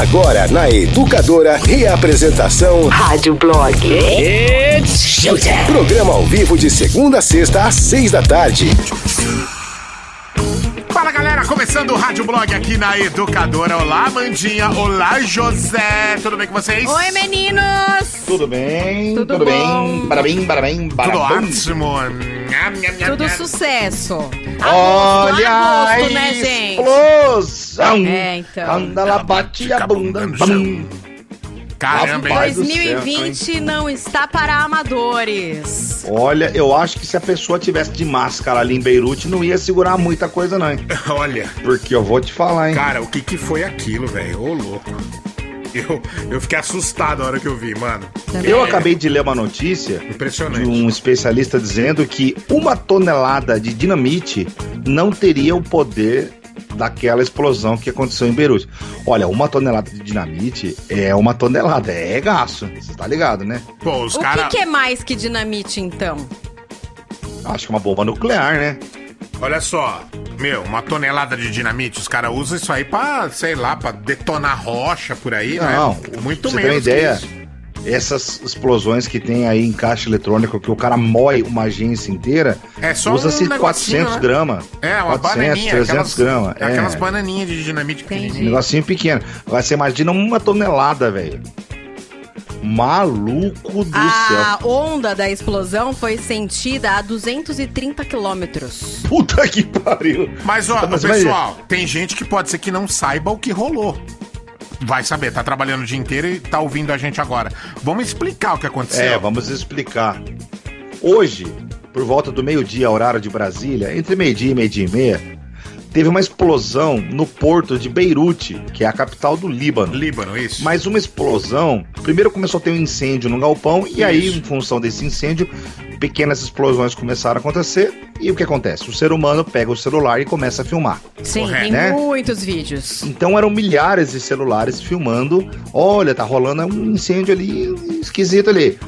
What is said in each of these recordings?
Agora na Educadora, reapresentação Rádio Blog. It's Showtime. Programa ao vivo de segunda a sexta às seis da tarde. Fala galera, começando o Rádio Blog aqui na Educadora. Olá, Mandinha. Olá, José. Tudo bem com vocês? Oi, meninos! Tudo bem? Tudo tudo bom. bem? Parabéns, parabéns, Tudo parabéns. ótimo. Nham, nham, Tudo nham. Olha agosto, a né, gente? explosão. É, então. Quando ela bate a bunda. no chão. bum. Caramba, hein? Rapaz. do 2020 não está para amadores. Olha, eu acho que se a pessoa tivesse de máscara ali em Beirute, não ia segurar muita coisa, não. hein? Olha, Porque eu vou te falar, hein? cara, o que que foi aquilo, velho? Ô, louco. Eu, eu fiquei assustado na hora que eu vi, mano. Eu acabei de ler uma notícia de um especialista dizendo que uma tonelada de dinamite não teria o poder daquela explosão que aconteceu em Beirute. Olha, uma tonelada de dinamite é uma tonelada, é gasto. Você tá ligado, né? Pô, os O caras. que, que é mais que dinamite, então? Acho que é uma bomba nuclear, né? Olha só, meu, uma tonelada de dinamite, os caras usam isso aí pra, sei lá, pra detonar rocha por aí, Não, né? Muito você menos uma que ideia, isso. essas explosões que tem aí em caixa eletrônica, que o cara moe uma agência inteira, É só usa-se um negocinho, 400 né? gramas. É, uma 400, bananinha, 300 aquelas, gramas. é aquelas é. bananinhas de dinamite Entendi. Um pequenininho. negocinho pequeno. Agora você imagina uma tonelada, velho. Maluco do A céu. onda da explosão foi sentida a 230 quilômetros. Puta que pariu. Mas, ó, Tá, mas pessoal, tem gente que pode ser que não saiba o que rolou. Vai saber, tá trabalhando o dia inteiro e tá ouvindo a gente agora. Vamos explicar o que aconteceu. É, vamos explicar. Hoje, por volta do meio-dia, horário de Brasília, entre meio-dia e meio-dia e meia, teve uma explosão no porto de Beirute, que é a capital do Líbano. Líbano, isso. Mas uma explosão. Primeiro começou a ter um incêndio no galpão, e aí, Isso. em função desse incêndio, pequenas explosões começaram a acontecer. E o que acontece? O ser humano pega o celular e começa a filmar. Sim, Correto. tem Né? muitos vídeos. Então eram milhares de celulares filmando. Olha, tá rolando um incêndio ali esquisito ali.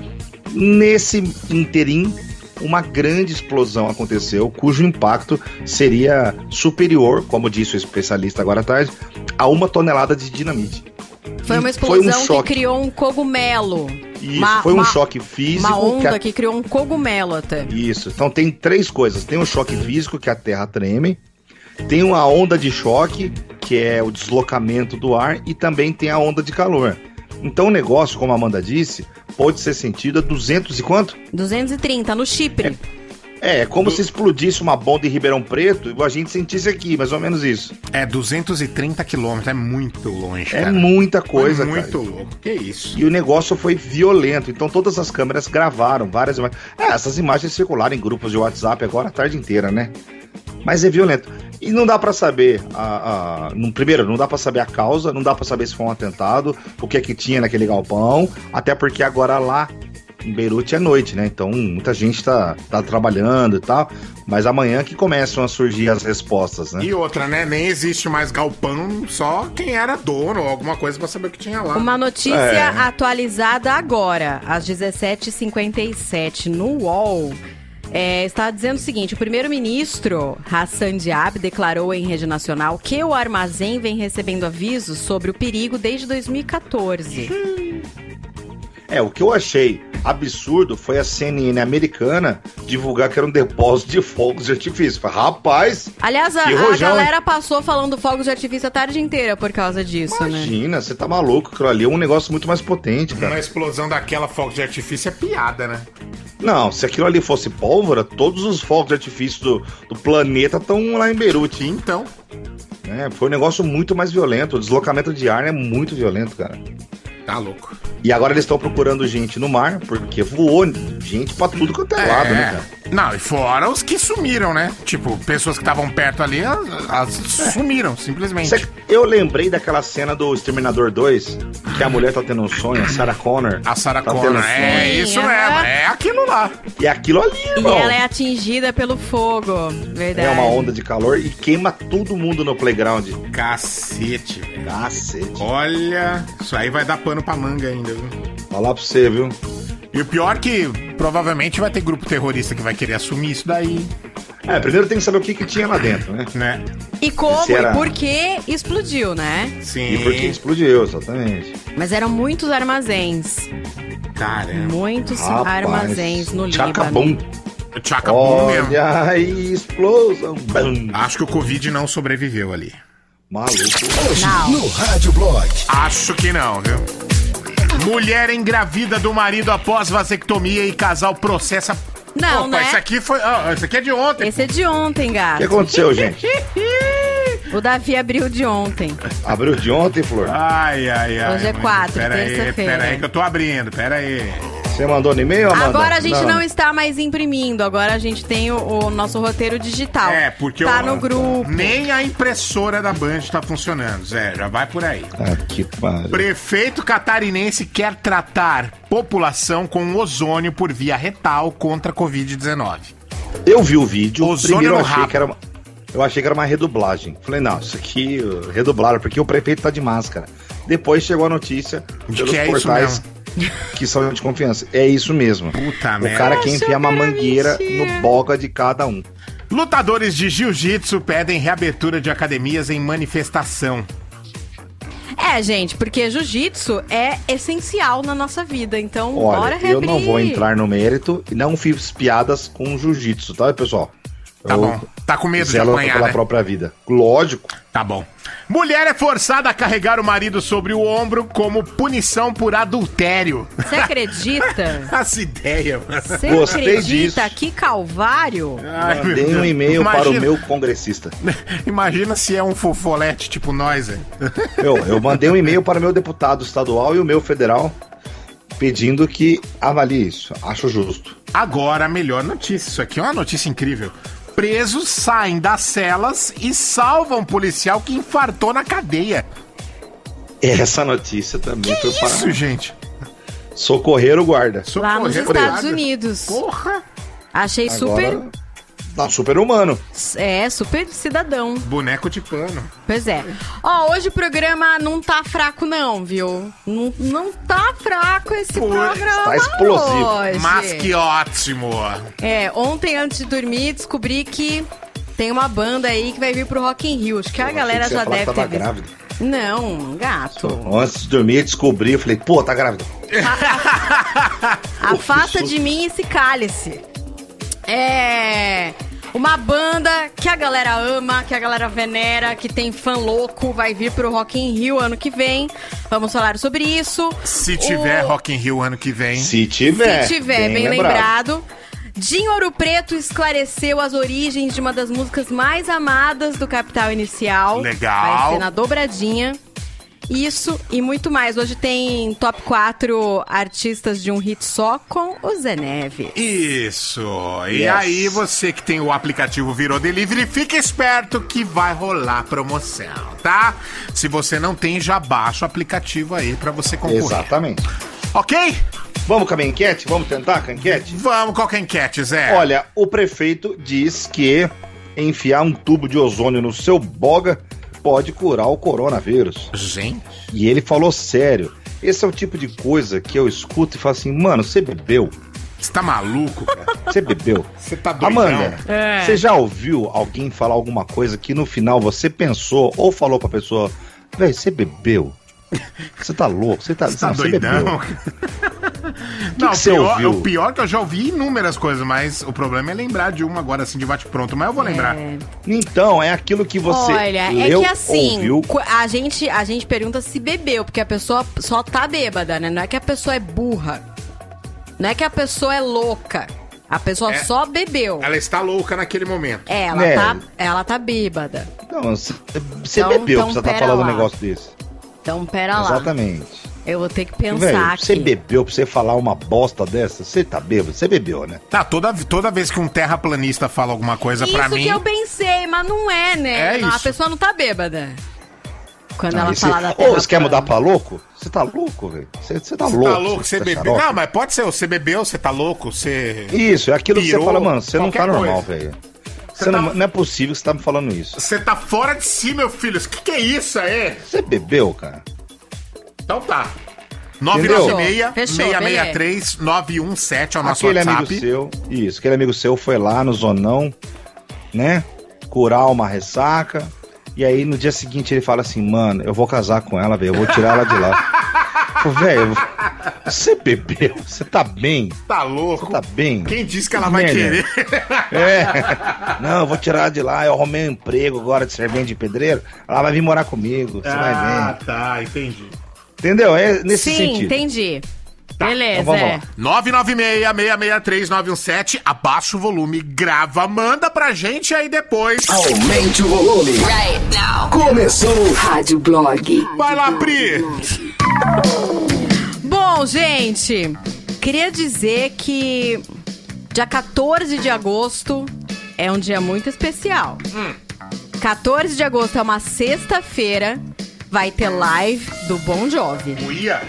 Nesse interim, uma grande explosão aconteceu, cujo impacto seria superior, como disse o especialista agora à tarde, a uma tonelada de dinamite. Foi uma E foi um explosão que criou um cogumelo. Isso, Uma- foi um uma- choque físico. Uma onda que a- que criou um cogumelo até. Isso. Então tem três coisas. Tem o choque físico, que a Terra treme. Tem uma onda de choque, que é o deslocamento do ar. E também tem a onda de calor. Então o negócio, como a Amanda disse, pode ser sentido a 200 e quanto? 230 no Chipre. É, é como se explodisse uma bomba em Ribeirão Preto e a gente sentisse aqui, mais ou menos isso. É 230 quilômetros, é muito longe, É cara. muita coisa, é muito cara. louco. Que isso? E o negócio foi violento. Então todas as câmeras gravaram várias imagens. É, essas imagens circularam em grupos de WhatsApp agora a tarde inteira, né? Mas é violento. E não dá pra saber a, a- no- primeiro, não dá pra saber a causa, não dá pra saber se foi um atentado, o que é que tinha naquele galpão, até porque agora lá em Beirute é noite, né? Então muita gente tá, tá trabalhando e tal, mas amanhã que começam a surgir as respostas, né? E outra, né? Nem existe mais galpão, só quem era dono ou alguma coisa pra saber o que tinha lá. Uma notícia É. atualizada agora, às 17h57, no UOL. É, está dizendo o seguinte: o primeiro-ministro Hassan Diab declarou em rede nacional que o armazém vem recebendo avisos sobre o perigo desde 2014. É, o que eu achei absurdo foi a CNN americana divulgar que era um depósito de fogos de artifício. Rapaz, Aliás, a, a galera passou falando fogos de artifício a tarde inteira por causa disso, né? imagina, você tá maluco, aquilo ali é um negócio muito mais potente, Uma cara. explosão daquela fogo de artifício é piada, né? Não, se aquilo ali fosse pólvora, todos os fogos de artifício do, do planeta estão lá em Beirute. Então, Né? Foi um negócio muito mais violento. O deslocamento de ar é muito violento, cara. Tá louco. E agora eles estão procurando gente no mar, porque voou gente pra tudo quanto é, lado, né, cara? Não, e fora os que sumiram, né? Tipo, pessoas que estavam perto ali, as, as sumiram, simplesmente. Cê- Eu lembrei daquela cena do Exterminador 2, que a mulher tá tendo um sonho, a Sarah Connor. A Sarah tá Connor, tendo é isso mesmo, é aquilo lá. E aquilo ali, E irmão. ela é atingida pelo fogo, verdade. É uma onda de calor e queima todo mundo no playground. Cacete, velho. Cacete. Olha, isso aí vai dar pano pra manga ainda, viu? Falar pra você, viu? E o pior que provavelmente vai ter grupo terrorista que vai querer assumir isso daí. É, primeiro tem que saber o que, que tinha lá dentro, né? Né? E como era- e por que explodiu, né? Sim. E por que explodiu, exatamente. Mas eram muitos armazéns. Caramba. Muitos Rapaz, armazéns no Líbano. Tchacabum. Tchaca bom mesmo. Olha aí, explosão. Bum. Acho que o Covid não sobreviveu ali. Maluco. Hoje Não. no Rádio Blog. Acho que não, viu? Mulher engravida do marido após vasectomia e casal processa. Não, Opa, né? Isso aqui foi. isso aqui é de ontem. Esse é de ontem, O que gato. aconteceu, gente? O Davi abriu de ontem. Abriu de ontem, Flor? Ai, ai, ai. Hoje é quatro, terça-feira. Pera aí que eu tô abrindo, pera aí. Você mandou no e-mail, Amanda? Agora a gente não. está mais imprimindo, agora a gente tem o, o nosso roteiro digital. É, porque Tá eu- no grupo. Nem a impressora da Band tá funcionando, Zé. Já vai por aí. Ah, que pariu. Prefeito catarinense quer tratar população com ozônio por via retal contra a Covid-19. Eu vi o vídeo, Ozônio primeiro eu achei rabo. que era uma, eu achei que era uma redublagem. Falei, não, isso aqui redublaram, porque o prefeito tá de máscara. Depois chegou a notícia De pelos que é isso portais que são de confiança. É isso mesmo. Puta o merda. cara quer enfiar uma que mangueira mentira. no boga de cada um. Lutadores de jiu-jitsu pedem reabertura de academias em manifestação. É, gente, porque jiu-jitsu é essencial na nossa vida, então bora Olha, reabrir. eu não vou entrar no mérito e não fiz piadas com jiu-jitsu, tá, pessoal? Tá Eu bom. Tá com medo de apanhar, pela né? própria vida. Lógico. Tá bom. Mulher é forçada a carregar o marido sobre o ombro como punição por adultério. Você acredita? Essa ideia, mano. Você Gostei acredita? disso. Que calvário? Ai, meu Mandei um e-mail para o Imagina- meu congressista. Imagina se é um fofolete tipo nós, hein? Eu, eu mandei um e-mail para o meu deputado estadual e o meu federal pedindo que avalie isso. Acho justo. Agora, a melhor notícia. Isso aqui é uma notícia incrível. Presos saem das celas e salvam um policial que infartou na cadeia. Essa notícia também foi para Isso, gente. socorrer o guarda. Lá nos Socorrer Estados guarda. Unidos. Porra! Achei super. Tá super humano. É, super cidadão. Boneco de pano. Pois é. Ó, hoje o programa não tá fraco, não, viu? Não, não tá fraco esse Pô, programa. tá explosivo. Hoje. Mas que ótimo! É, ontem antes de dormir descobri que tem uma banda aí que vai vir pro Rock in Rio. Acho que a galera que já deve ter visto. grávida. Não, gato. Antes de dormir, descobri, eu falei, pô, tá grávida. Afasta que de mim esse cálice. É. Uma banda que a galera ama, que a galera venera, que tem fã louco, vai vir pro Rock in Rio ano que vem. Vamos falar sobre isso. Se tiver O- Rock in Rio ano que vem. Se tiver. Se tiver, bem, lembrado. Dinho Ouro Preto esclareceu as origens de uma das músicas mais amadas do Capital Inicial. Legal. Vai ser na dobradinha. Isso e muito mais. Hoje tem top 4 artistas de um hit só com o Zé Neves. Isso. E Yes. aí, você que tem o aplicativo Virou Delivery, fica esperto que vai rolar promoção, tá? Se você não tem, já baixa o aplicativo aí pra você concorrer. Exatamente. Ok? Vamos com a minha enquete? Vamos tentar com a enquete? Vamos, qual que é a enquete, Zé? Olha, o prefeito diz que enfiar um tubo de ozônio no seu boga pode curar o coronavírus. Gente. E ele falou sério. Esse é o tipo de coisa que eu escuto e falo assim, mano, você bebeu? Você tá maluco, cara? Você bebeu? Você tá doidão. Amanda, É. você já ouviu alguém falar alguma coisa que no final você pensou ou falou pra pessoa, velho, você bebeu? Você tá louco? Você tá, Você tá doidão? Não, que o você pior, ouviu? o pior que eu já ouvi inúmeras coisas, mas o problema é lembrar de uma agora assim de bate-pronto. Mas eu vou lembrar. É. Então, é aquilo que você Olha, leu, é que assim, ouviu. a gente, a gente pergunta se bebeu, porque a pessoa só tá bêbada, né? Não é que a pessoa é burra. Não é que a pessoa é louca. A pessoa É. só bebeu. Ela está louca naquele momento. É, ela, É. tá, ela tá bêbada. Não, você Então- bebeu então pra você tá falando um lá. negócio desse. Então, pera lá. Exatamente. Eu vou ter que Velho, pensar aqui. você bebeu pra você falar uma bosta dessa? Você tá bêbado? Você bebeu, né? Tá, toda, toda vez que um terraplanista fala alguma coisa Isso pra mim. que eu pensei, mas não é, né? É Não, A isso. pessoa não tá bêbada. Quando Ah, ela esse- fala da Ô, terra você quer mudar pra louco? Você tá louco, velho? Você você tá Você louco. tá louco, você tá bebeu. xarope. Não, mas pode ser, você bebeu, você tá louco, você. Isso, é aquilo que Pirou, você fala, mano, você não tá normal, velho. Você não, tá- não é possível que você tá me falando isso. Você tá fora de si, meu filho. O que, que é isso aí? Você bebeu, cara? Então tá. Entendeu? 996-663-917 é o nosso aquele WhatsApp. amigo seu, isso, aquele amigo seu foi lá no zonão né? Curar uma ressaca. E aí no dia seguinte ele fala assim, mano, eu vou casar com ela, velho, eu vou tirar ela de lá. Velho, você bebeu, você tá bem? Tá louco? Você tá bem? Quem disse que ela vai Merda. querer? É. Não, eu vou tirar ela de lá, eu arrumei um emprego agora de servente de pedreiro, ela vai vir morar comigo, você vai ah, ver. tá, entendi. Entendeu? É nesse Sim, sentido. entendi. Beleza, então vamos é. lá. 996-663-917, abaixa o volume, grava, manda pra gente aí depois. Aumente o volume. Right now. Começou. Rádio Blog. Vai lá, Pri! Bom, gente, queria dizer que dia 14 de agosto é um dia muito especial. 14 de agosto é uma sexta-feira, vai ter live do Bon Jovi. Uia!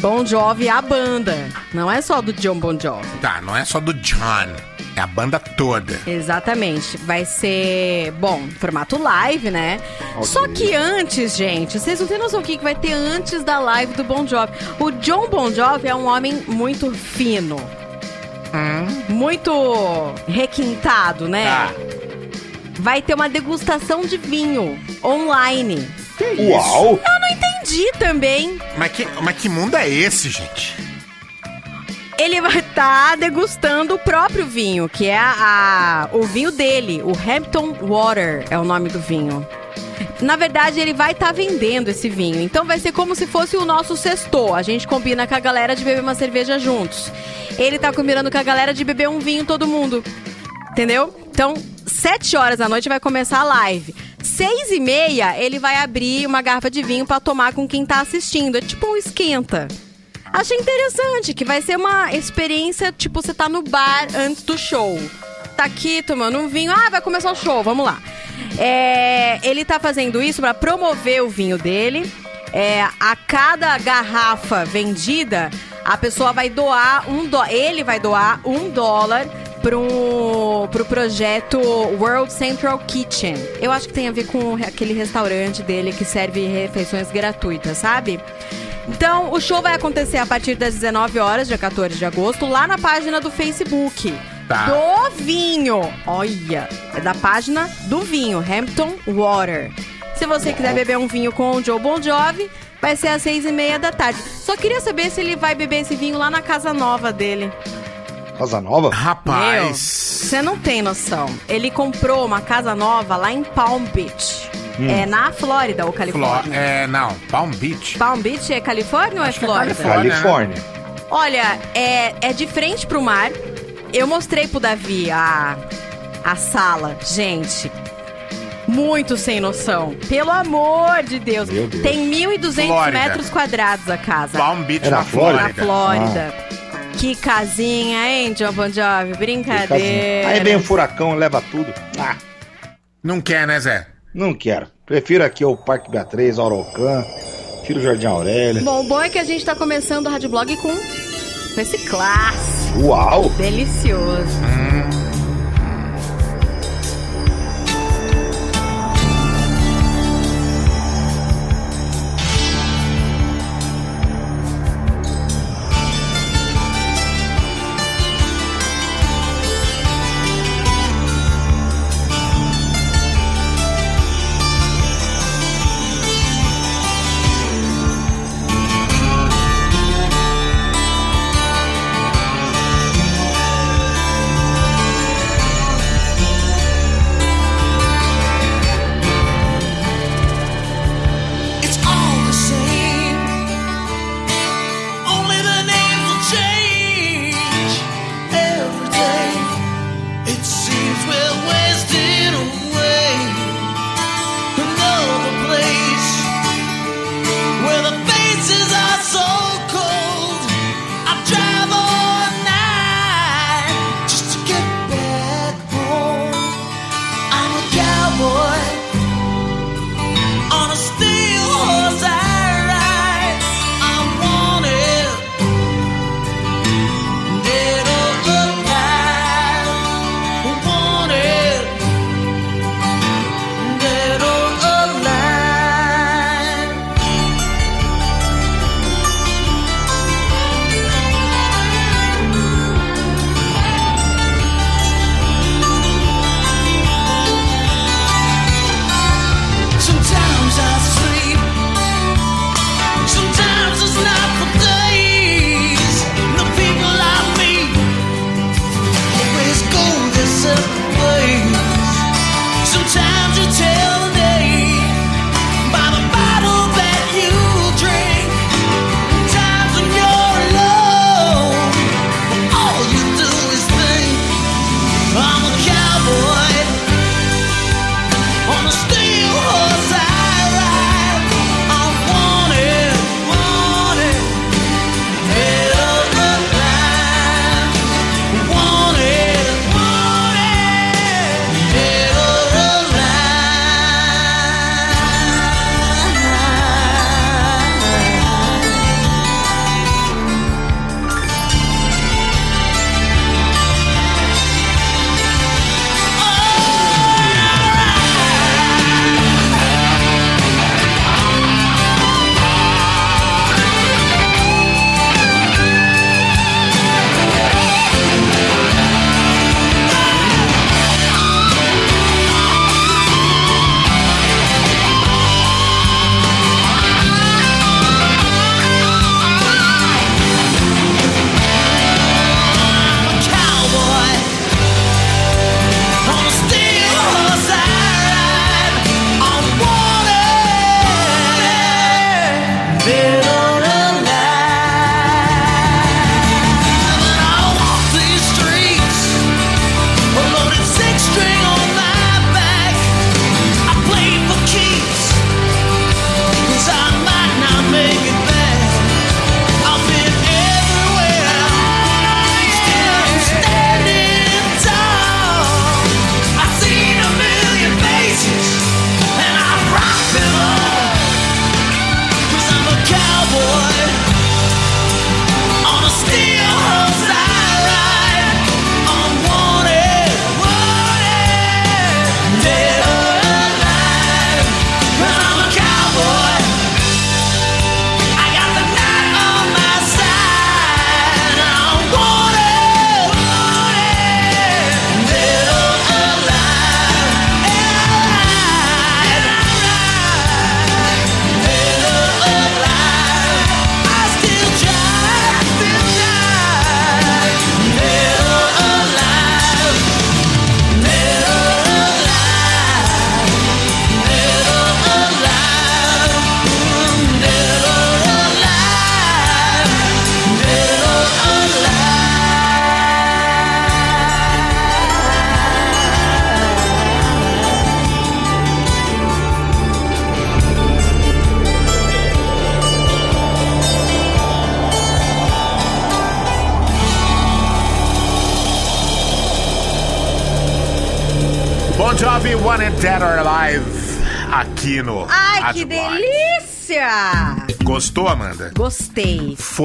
Bon Jovi a banda, não é só do John Bon Jovi. Tá, não é só do John, é a banda toda. Exatamente. Vai ser, bom, formato live, né? Ok. Só que antes, gente, vocês não têm noção o que vai ter antes da live do Bon Jovi. O John Bon Jovi é um homem muito fino. Muito requintado, né? Tá. Vai ter uma degustação de vinho online. Uau! Eu não entendi também. Mas que, mas que mundo é esse, gente? Ele vai estar degustando o próprio vinho, que é a, a- o vinho dele, o Hampton Water é o nome do vinho. Na verdade, ele vai estar vendendo esse vinho. Então vai ser como se fosse o nosso sexto. A gente combina com a galera de beber uma cerveja juntos. Ele tá combinando com a galera de beber um vinho todo mundo. Entendeu? Então, sete horas da noite vai começar a live. Seis e meia, ele vai abrir uma garrafa de vinho pra tomar com quem tá assistindo. É tipo um esquenta. Achei interessante, que vai ser uma experiência, tipo, você tá no bar antes do show. Tá aqui tomando um vinho, ah, vai começar o show, vamos lá. É, ele tá fazendo isso pra promover o vinho dele. É, a cada garrafa vendida, a pessoa vai doar um dó, ele vai doar um dólar pro, pro projeto World Central Kitchen. Eu acho que tem a ver com aquele restaurante dele que serve refeições gratuitas, sabe? Então, o show vai acontecer a partir das 19 horas, dia 14 de agosto, lá na página do Facebook. Tá. Do vinho. Olha, é da página do vinho, Hampton Water. Se você quiser beber um vinho com o Joe Bon Jovi, vai ser às seis e meia da tarde. Só queria saber se ele vai beber esse vinho lá na casa nova dele. Casa Nova? Rapaz. você não tem noção. Ele comprou uma casa nova lá em Palm Beach. É na Flórida ou Califórnia? é, não, Palm Beach. Palm Beach é Califórnia ou é Acho é Flórida? Califórnia. Califórnia. Olha, é, é de frente pro mar. Eu mostrei pro Davi a, a sala. Gente, muito sem noção. Pelo amor de Deus. Meu Deus. Tem 1.200 Flórida. metros quadrados a casa. Palm Beach É na na Na Flórida. Flórida. Que casinha, hein, John Bon Jovi? Brincadeira. Aí vem o furacão, leva tudo. Ah, Não quer, né, Zé? Não quero. Prefiro aqui o Parque Beatriz, Aurocan, Tiro Jardim Aurélia. Bom, o bom é que a gente tá começando o Rádio Blog com, esse clássico Uau! delicioso. Jovi,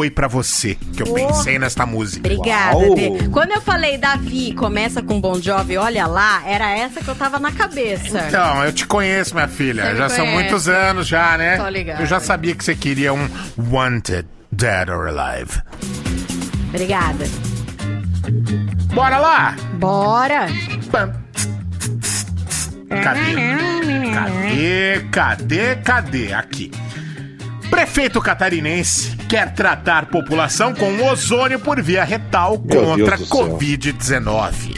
Foi pra você que eu Oh. pensei nesta música. Obrigada, Uau. Dê. Quando eu falei Davi começa com Bon Jovi, olha lá, era essa que eu tava na cabeça. Então, eu te conheço, minha filha. Você já são muitos anos já, né? Tô. Eu já sabia que você queria um Wanted Dead or Alive. Obrigada. Bora lá! Bora! Pam. Cadê? Cadê? Cadê? Cadê? Aqui. Prefeito catarinense quer tratar população com ozônio por via retal contra Deus do céu. Covid-19.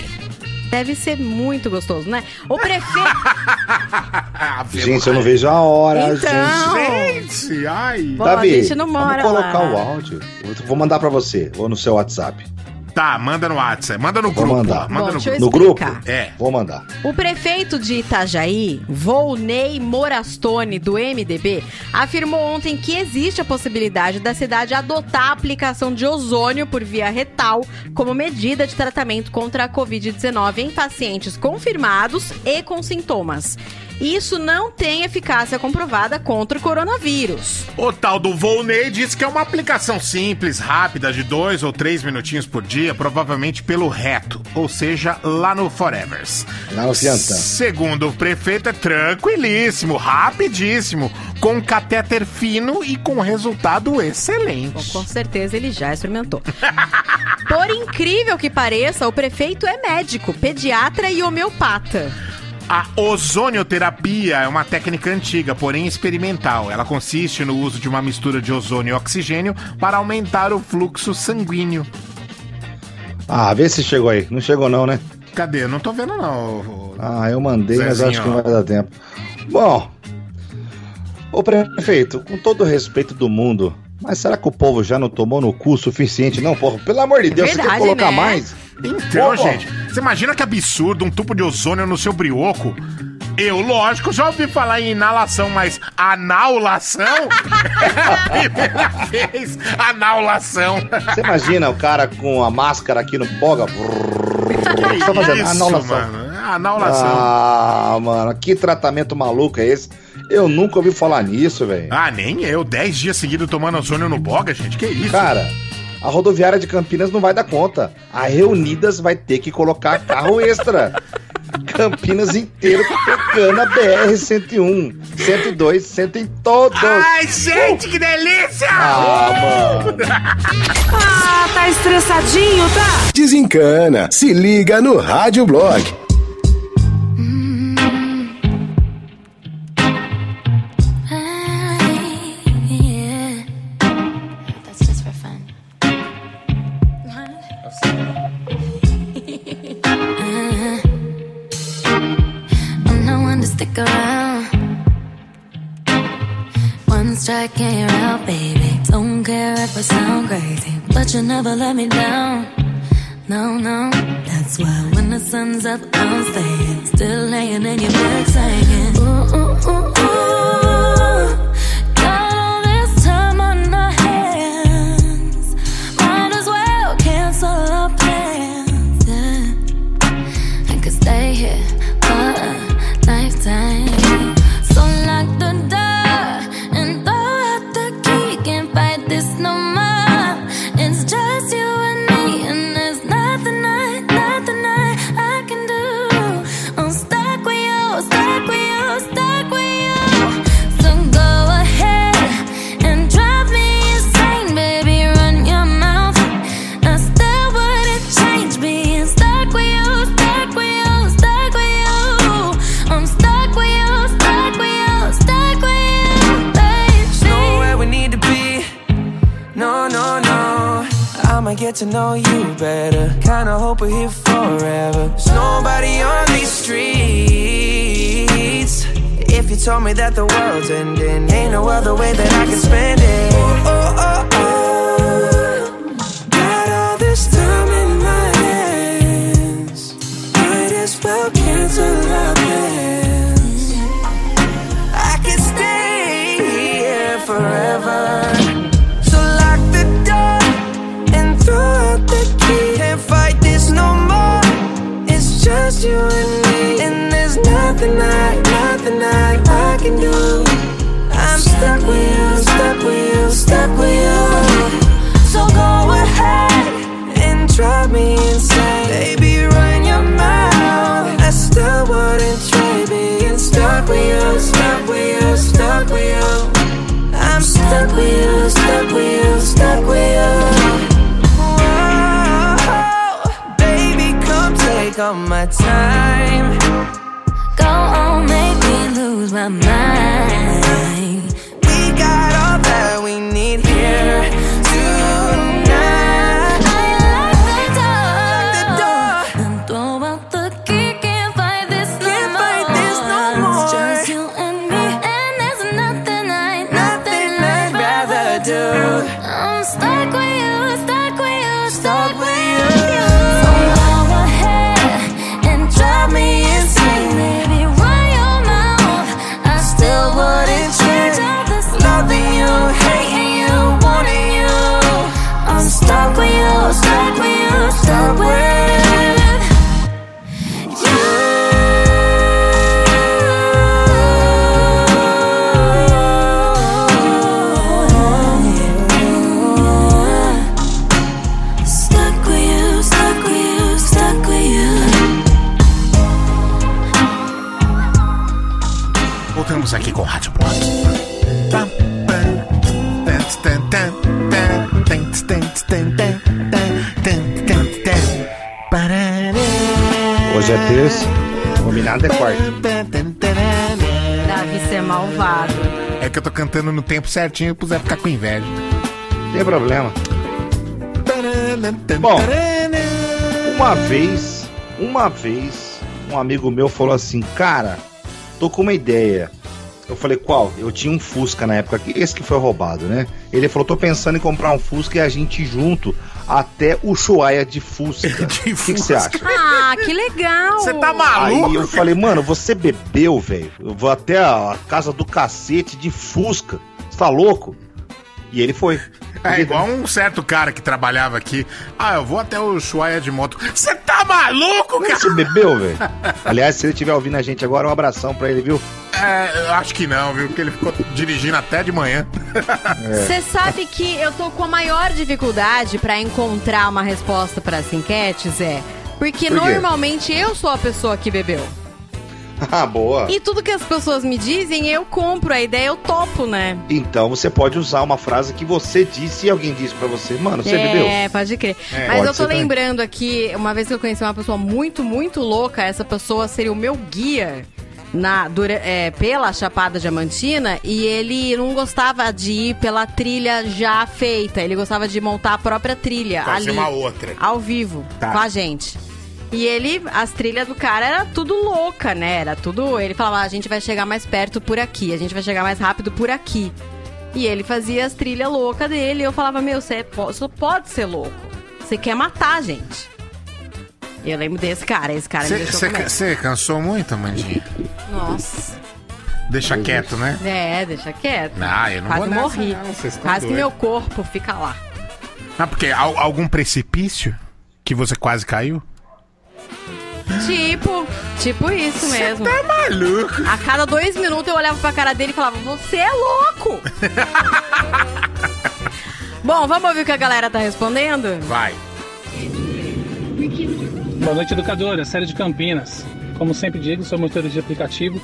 Deve ser muito gostoso, né? O prefeito. Gente, eu não vejo a hora, Então. gente. Gente, ai. Pô, Davi, a gente não mora vamos colocar lá. o áudio. Vou mandar pra você, ou no seu WhatsApp. Tá, manda no WhatsApp. Manda no Vou grupo. mandar. Manda Bom, no deixa eu grupo. No grupo? explicar. É. Vou mandar. O prefeito de Itajaí, Volney Morastone, do MDB, afirmou ontem que existe a possibilidade da cidade adotar a aplicação de ozônio por via retal como medida de tratamento contra a Covid-19 em pacientes confirmados e com sintomas. Isso não tem eficácia comprovada contra o coronavírus. O tal do Volney diz que é uma aplicação simples, rápida, de dois ou três minutinhos por dia, provavelmente pelo reto, ou seja, lá no Forevers. Lá no Fiantan. Segundo o prefeito, é tranquilíssimo, rapidíssimo, com catéter fino e com resultado Bom, excelente. com certeza ele já experimentou. Por incrível que pareça, o prefeito é médico, pediatra e homeopata. A ozonioterapia é uma técnica antiga, porém experimental. Ela consiste no uso de uma mistura de ozônio e oxigênio para aumentar o fluxo sanguíneo. Ah, vê se chegou aí. Não chegou não, né? Cadê? Eu não tô vendo, não. Ah, eu mandei, mas Zezinho, acho que não vai dar tempo. Bom, ô prefeito, com todo o respeito do mundo, mas será que o povo já não tomou no cu o suficiente? Não, porra, pelo amor de Deus, você Verdade, quer colocar né? mais? Então, Pô, gente, você imagina que absurdo um tubo de ozônio no seu brioco? Eu, lógico, já ouvi falar em inalação, mas anaulação? é a primeira vez. Anaulação. Você imagina o cara com a máscara aqui no boga? O que você tá fazendo? Isso, Anulação. mano. Anaulação. Ah, mano, que tratamento maluco é esse? Eu nunca ouvi falar nisso, velho. Ah, nem eu. Dez dias seguidos tomando ozônio no boga, gente. Que isso? Cara, a rodoviária de Campinas não vai dar conta. A Reunidas vai ter que colocar carro extra. Campinas inteiro pegando a BR-101, 102, 100 em todos. Ai, gente, que delícia! Ah, mano. Ah, tá estressadinho, tá? Desencana. Se liga no Rádio Blog. You never let me down. No, no, that's why when the sun's up, I'm staying. Still laying in your bed saying, Ooh, ooh, ooh. Você é malvado. É que eu tô cantando no tempo certinho pro Zé ficar com inveja. Não tem problema. Bom. Bom. Uma vez, uma vez, um amigo meu falou assim, cara, tô com uma ideia. Eu falei, qual? Eu tinha um Fusca na época, que- esse que foi roubado, né? Ele falou, tô pensando em comprar um Fusca e a gente junto até o Ushuaia de Fusca. De O que Fusca. você acha? Ah, que legal. Você tá Aí maluco? eu falei, mano, você bebeu, velho? Eu vou até a casa do cacete de Fusca. Você tá louco? E ele foi. É igual um certo cara que trabalhava aqui. Ah, eu vou até o Chuaia de moto. Você tá maluco, cara? Você bebeu, velho? Aliás, se ele estiver ouvindo a gente agora, um abração pra ele, viu? É, eu acho que não, viu? Porque ele ficou dirigindo até de manhã. Você sabe que eu tô com a maior dificuldade pra encontrar uma resposta para as enquetes, é. Porque Por normalmente eu sou a pessoa que bebeu. Ah, boa. E tudo que as pessoas me dizem, eu compro. A ideia eu topo, né? Então você pode usar uma frase que você disse e alguém disse pra você, mano, você bebeu? É, pode crer. É, Mas pode eu tô ser também. lembrando aqui, uma vez que eu conheci uma pessoa muito, muito louca, essa pessoa seria o meu guia na, dura- é, pela Chapada Diamantina e ele não gostava de ir pela trilha já feita, ele gostava de montar a própria trilha Fazer ali, uma outra. ao vivo, Tá. com a gente. E ele, as trilhas do cara era tudo louca, né? Era tudo. Ele falava, "Ah, a gente vai chegar mais perto por aqui, a gente vai chegar mais rápido por aqui. E ele fazia as trilhas loucas dele. E eu falava, meu, você po- só pode ser louco. Você quer matar a gente. Eu lembro desse cara, esse cara. Você cansou muito, Mandinha? Nossa. Deixa quieto, né? É, deixa quieto. Ah, eu não Quase vou nessa, morri. não, Quase que meu corpo fica lá. Ah, porque al- algum precipício que você quase caiu? Tipo, tipo isso mesmo. Tá maluco? A cada dois minutos eu olhava pra cara dele e falava, você é louco! Bom, vamos ouvir o que a galera tá respondendo? Vai. Boa noite, educadora. Série de Campinas. Como sempre digo, sou motorista de aplicativo.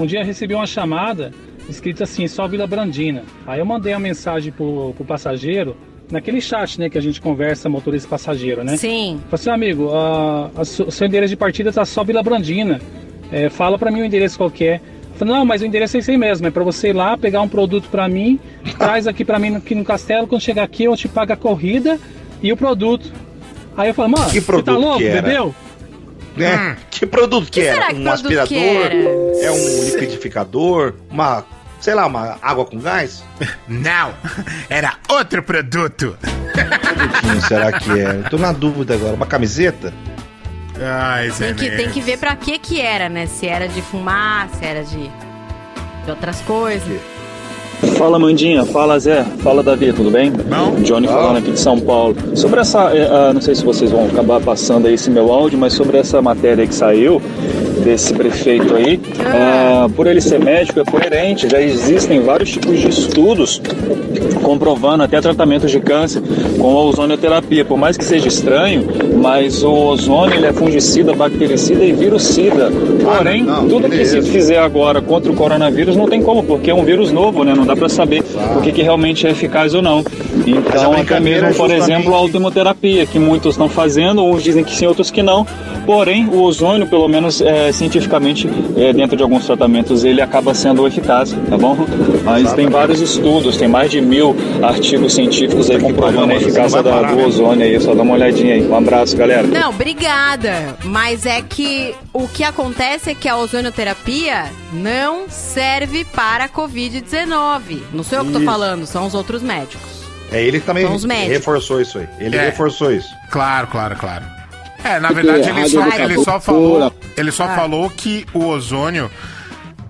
Um dia recebi uma chamada escrita assim, só Vila Brandina. Aí eu mandei uma mensagem pro, pro passageiro, naquele chat, né, que a gente conversa motorista e passageiro, né? Sim. Falei assim, amigo, a, a o seu endereço de partida tá só Vila Brandina. É, fala pra mim o endereço qualquer. Falei, não, mas o endereço é esse aí mesmo. É pra você ir lá, pegar um produto pra mim, traz aqui pra mim aqui no castelo. Quando chegar aqui, eu te pago a corrida e o produto. Aí eu falei, mano, Que você produto tá louco, que era? bebeu? Né? Que produto que, Que era? que um produto aspirador? que era? É um liquidificador? Uma, sei lá, uma água com gás? Não, era outro produto. Produtinho, será que é? Eu tô na dúvida agora. Uma camiseta? Ai, Zé Tem que, tem que ver pra que que era, né? Se era de fumar, se era de, de outras coisas. Fala Mandinha, fala Zé, fala Davi, tudo bem? Bom. Johnny falando aqui de São Paulo. Sobre essa, eh, ah, não sei se vocês vão acabar passando aí esse meu áudio, mas sobre essa matéria que saiu, desse prefeito aí. Ah, por ele ser médico, é coerente. Já existem vários tipos de estudos comprovando até tratamentos de câncer com a ozonioterapia. Por mais que seja estranho, mas o ozônio ele é fungicida, bactericida e virucida. Porém, Ah, não, tudo que se fizer agora contra o coronavírus não tem como, porque é um vírus novo, né? Não dá para saber o que, que realmente é eficaz ou não. Então, até brincadeira mesmo, é por justamente- exemplo, a autoimuterapia, que muitos estão fazendo, uns dizem que sim, outros que não. Porém, o ozônio, pelo menos é, cientificamente, é, dentro de alguns tratamentos, ele acaba sendo eficaz, tá bom? Mas tem vários estudos, tem mais de mil artigos científicos aí comprovando a eficácia da- parar, do né? ozônio aí. Só dá uma olhadinha aí. Um abraço, galera. Não, obrigada. Mas é que o que acontece é que a ozonioterapia não serve para a Covid-19. Não sou eu que Isso. falando, são os outros médicos. É ele que também São os médicos. reforçou isso aí. Ele É. reforçou isso. Claro, claro, claro. É, na verdade ele só, ele só falou, ele só falou que o ozônio,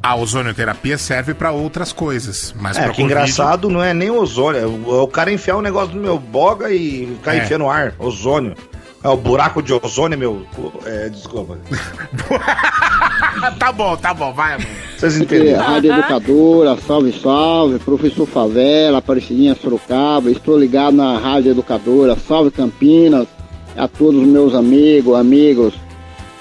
a ozonioterapia serve pra outras coisas, mas É, que Covid- engraçado não é nem ozônio. É o, é o cara enfiar o negócio no meu boga e ficar É. enfiando no ar. Ozônio. É o buraco de ozônio, meu. É, desculpa. tá bom, tá bom, vai, amor. Vocês entenderam? Rádio Educadora, salve, salve, professor Favela, Aparecidinha Sorocaba, estou ligado na Rádio Educadora, salve Campinas, a todos os meus amigos, amigos,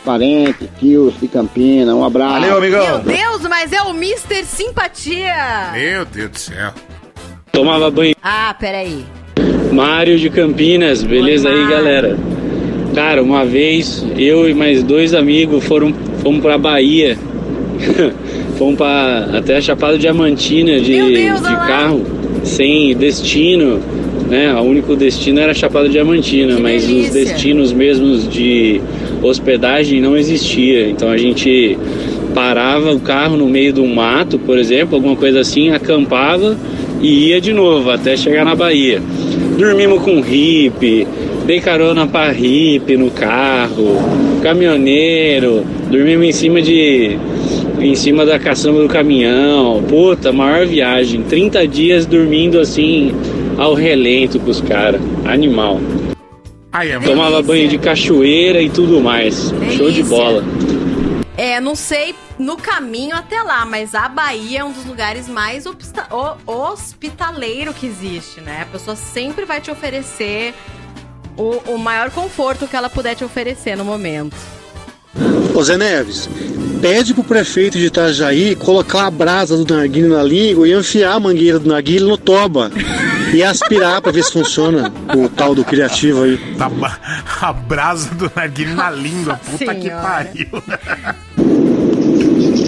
parentes, tios de Campinas, um abraço. Valeu, Meu amigão. Deus, mas é o Mr. Simpatia. Meu Deus do céu. Tomava banho. Ah, peraí. Mário de Campinas, beleza Oi, aí, galera? Cara, uma vez eu e mais dois amigos foram fomos pra Bahia. fomos pra, até a Chapada Diamantina de, Deus, de carro, sem destino, né? O único destino era a Chapada Diamantina, Que mas delícia. os destinos mesmos de hospedagem não existia. Então a gente parava o carro no meio do mato, por exemplo, alguma coisa assim, acampava e ia de novo até chegar na Bahia. Dormimos com hippie, dei carona pra hippie no carro, caminhoneiro, dormimos em cima de. em cima da caçamba do caminhão. Puta, maior viagem. 30 dias dormindo assim ao relento com os caras. Animal. Amor. Delícia. Tomava banho de cachoeira e tudo mais. Show de Delícia. bola. É, não sei no caminho até lá, mas a Bahia é um dos lugares mais hospitaleiro que existe, né? A pessoa sempre vai te oferecer o, o maior conforto que ela puder te oferecer no momento. Ô Zé Neves, pede pro prefeito de Itajaí colocar a brasa do narguilho na língua e enfiar a mangueira do narguilho no toba. E aspirar pra ver se funciona o tal do criativo aí. Ba- a brasa do narguilho na língua. Puta que Senhora. pariu.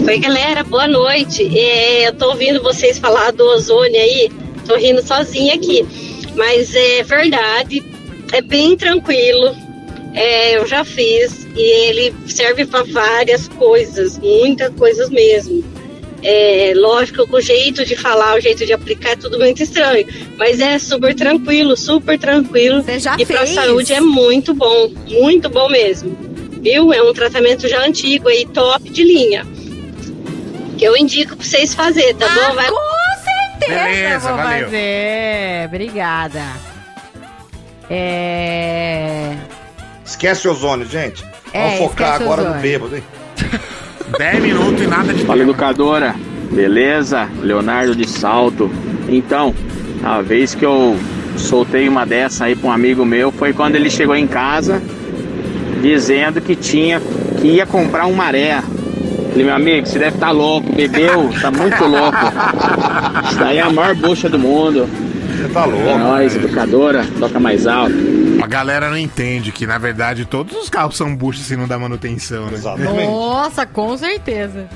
Oi, galera, boa noite. É, eu tô ouvindo vocês falar do ozônio aí, tô rindo sozinha aqui. Mas é verdade, é bem tranquilo. É, eu já fiz e ele serve para várias coisas, muitas coisas mesmo. É, lógico que o jeito de falar, o jeito de aplicar é tudo muito estranho, mas é super tranquilo, super tranquilo. Você já e para fez? saúde é muito bom, muito bom mesmo. Viu? É um tratamento já antigo aí, top de linha. Que eu indico pra vocês fazerem, tá bom? Vai Ah, Com certeza Beleza, vou valeu. fazer. Obrigada. É... Esquece o ozônio, gente. É, Vamos focar agora no bêbado, hein? 10 minutos e nada de Fala educadora, beleza? Leonardo de Salto. Então, a vez que eu soltei uma dessa aí pra um amigo meu foi quando ele chegou em casa dizendo que tinha que ia comprar um maré. Falei, meu amigo, você deve estar louco, bebeu, tá muito louco. Isso daí é a maior bucha do mundo. Você tá louco. É nóis, educadora, toca mais alto. A galera não entende que, na verdade, todos os carros são buchas se não dá manutenção, né? Exatamente. Nossa, com certeza.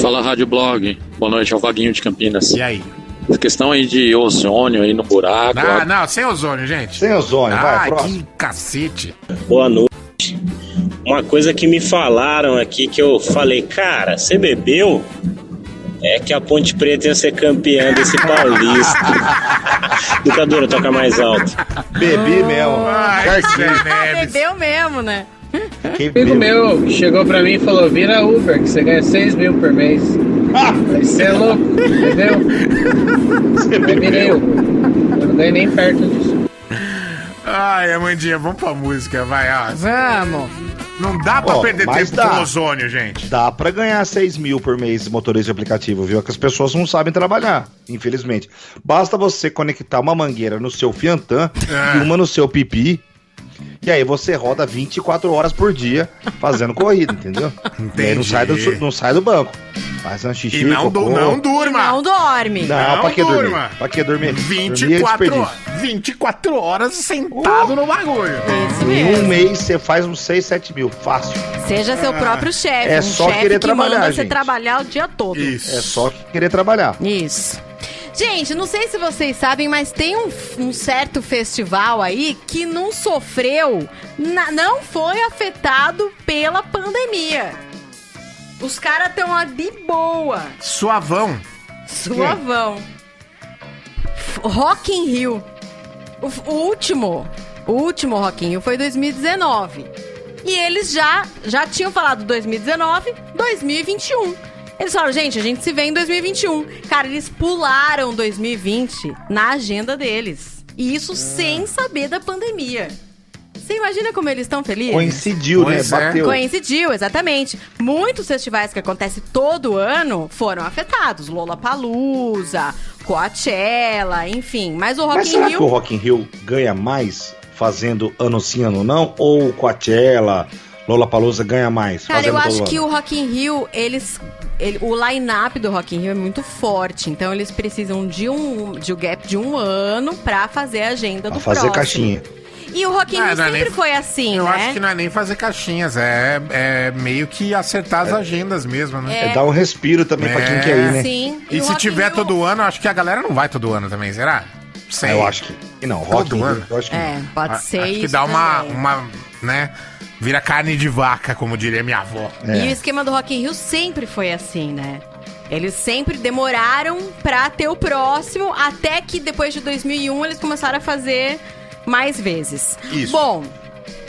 Fala Rádio Blog. Boa noite, é o Vaguinho de Campinas. E aí? A questão aí de ozônio aí no buraco. Ah, não, sem ozônio, gente. Sem ozônio, vai, Ah, próximo. que cacete. Boa noite. Uma coisa que me falaram aqui que eu falei, cara, você bebeu? É que a Ponte Preta ia ser campeã desse paulista. Educadora, toca mais alto. Bebi mesmo. Ai. Neves. Bebeu mesmo, né? Quem amigo meu chegou pra mim e falou: vira Uber, que você ganha 6 mil por mês. Aí você é louco, entendeu? Virei Uber. Eu não ganhei nem perto disso. Ai, Amandinha, vamos pra música, vai, ó. Vamos. Não dá pra Ó, perder tempo dá. com ozônio, gente. Dá pra ganhar 6 mil por mês de motorista de aplicativo, viu? É que as pessoas não sabem trabalhar, infelizmente. Basta você conectar uma mangueira no seu Fiantan É. e uma no seu Pipi. E aí você roda 24 horas por dia fazendo corrida, entendeu? E aí não sai, do, não sai do banco. Faz um xixi, E não, cocô. não durma. Não dorme. Não, pra que dormir? durma. Pra que dormir? Dormir é 24, desperdício. horas- 24 horas sentado no bagulho. Isso Em mesmo. um mês você faz uns 6, 7 mil, fácil. Seja seu próprio chefe. É um só chefe querer que trabalhar, manda você gente. trabalhar o dia todo. Isso. É só querer trabalhar. Isso. Gente, não sei se vocês sabem, mas tem um, um certo festival aí que não sofreu, na- não foi afetado pela pandemia. Os caras estão de boa. Suavão. Suavão. Rock in Rio. O, o último, o último Rock in Rio foi 2019. E eles já, já tinham falado 2019, 2021. Eles falaram, gente, a gente se vê em 2021. Cara, eles pularam 2020 na agenda deles. E isso sem saber da pandemia. Você imagina como eles estão felizes? Coincidiu, Pois né? é. Bateu. Coincidiu, exatamente. Muitos festivais que acontecem todo ano foram afetados. Lollapalooza, Coachella, enfim. Mas o Rock Mas in será Rio... que o Rock in Rio ganha mais fazendo ano sim, ano não? Ou o Coachella, Lollapalooza ganha mais? Cara, eu acho que o Rock in Rio, eles... ele- o line-up do Rock in Rio é muito forte. Então, eles precisam de um, de um gap de um ano pra fazer a agenda do Pra fazer próximo. caixinha. E o Rock in Ah, Rio não é sempre nem- foi assim, Eu né? acho que não é nem fazer caixinhas, é, é meio que acertar as agendas mesmo, né? É dar um respiro também pra quem quer ir, né? Sim. E, o se tiver Rio- todo ano, acho que a galera não vai todo ano também, será? Sei. Ah, Eu acho que. Não, Rock Todo in Rio, ano. eu acho que É, pode A- ser Acho que isso dá uma, uma, né? Vira carne de vaca, como diria minha avó. É. E o esquema do Rock in Rio sempre foi assim, né? Eles sempre demoraram pra ter o próximo, até que depois de 2001 eles começaram a fazer mais vezes. Isso. Bom,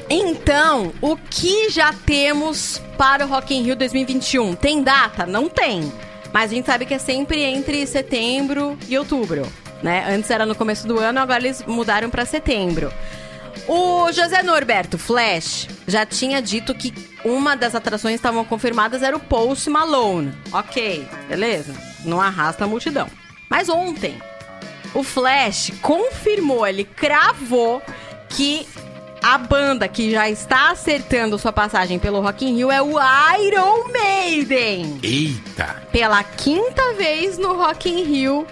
então, o que já temos para o Rock in Rio 2021? Tem data? Não tem. Mas a gente sabe que é sempre entre setembro e outubro, né? Antes era no começo do ano, agora eles mudaram pra setembro. O José Norberto Flash já tinha dito que uma das atrações que estavam confirmadas era o Post Malone. Ok, beleza. Não arrasta a multidão. Mas ontem, o Flash confirmou, ele cravou que a banda que já está acertando sua passagem pelo Rock in Rio é o Iron Maiden. Eita! Pela quinta vez no Rock in Rio,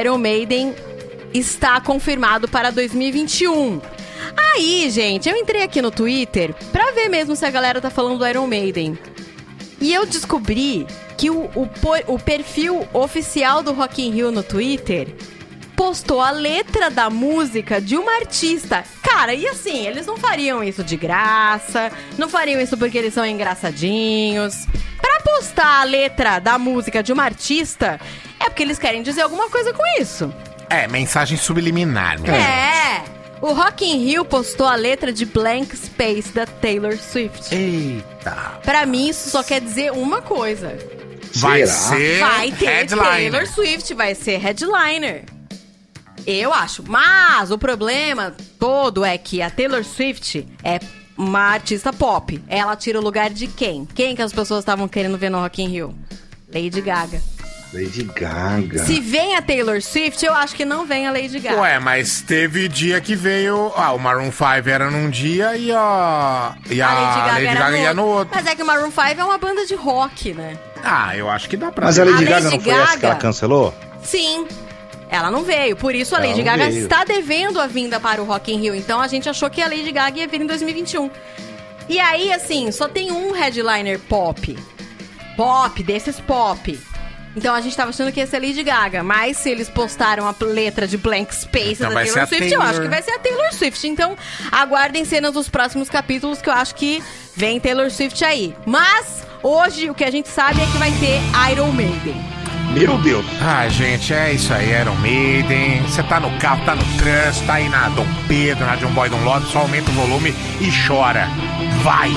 Iron Maiden está confirmado para 2021. Aí, gente, eu entrei aqui no Twitter pra ver mesmo se a galera tá falando do Iron Maiden. E eu descobri que o, o, o perfil oficial do Rock in Rio no Twitter postou a letra da música de uma artista. Cara, e assim, eles não fariam isso de graça, não fariam isso porque eles são engraçadinhos. Pra postar a letra da música de uma artista, é porque eles querem dizer alguma coisa com isso. É, mensagem subliminar, né? É! O Rock in Rio postou a letra de Blank Space da Taylor Swift. Eita! Pra mim, isso só quer dizer uma coisa. Vai Será? ser Vai ter headliner. Taylor Swift, vai ser headliner. Eu acho. Mas o problema todo é que a Taylor Swift é uma artista pop. Ela tira o lugar de quem? Quem que as pessoas estavam querendo ver no Rock in Rio? Lady Gaga. Lady Gaga. Se vem a Taylor Swift, eu acho que não vem a Lady Gaga. Ué, mas teve dia que veio. Ah, o Maroon 5 era num dia e a. E a, a Lady Gaga, Lady Gaga no ia no outro. Mas é que o Maroon 5 é uma banda de rock, né? Ah, eu acho que dá pra Mas ver. a Lady A Gaga Lady não foi essa que ela cancelou? Sim. Ela não veio, por isso a Ela Lady Gaga veio. está devendo a vinda para o Rock in Rio. Então a gente achou que a Lady Gaga ia vir em 2021. E aí, assim, só tem um headliner pop. Pop, desses pop. Então a gente tava achando que ia ser a Lady Gaga. Mas se eles postaram a letra de Blank Space Então da Taylor Swift, eu Taylor. acho que vai ser a Taylor Swift. Então aguardem cenas dos próximos capítulos que eu acho que vem Taylor Swift aí. Mas hoje o que a gente sabe é que vai ter Iron Maiden. Meu Deus. Ah, gente, é isso aí, Iron Maiden. Você tá no carro, tá no trânsito, tá aí na Dom Pedro, na John Boy Dom Lobby, só aumenta o volume e chora. Vai!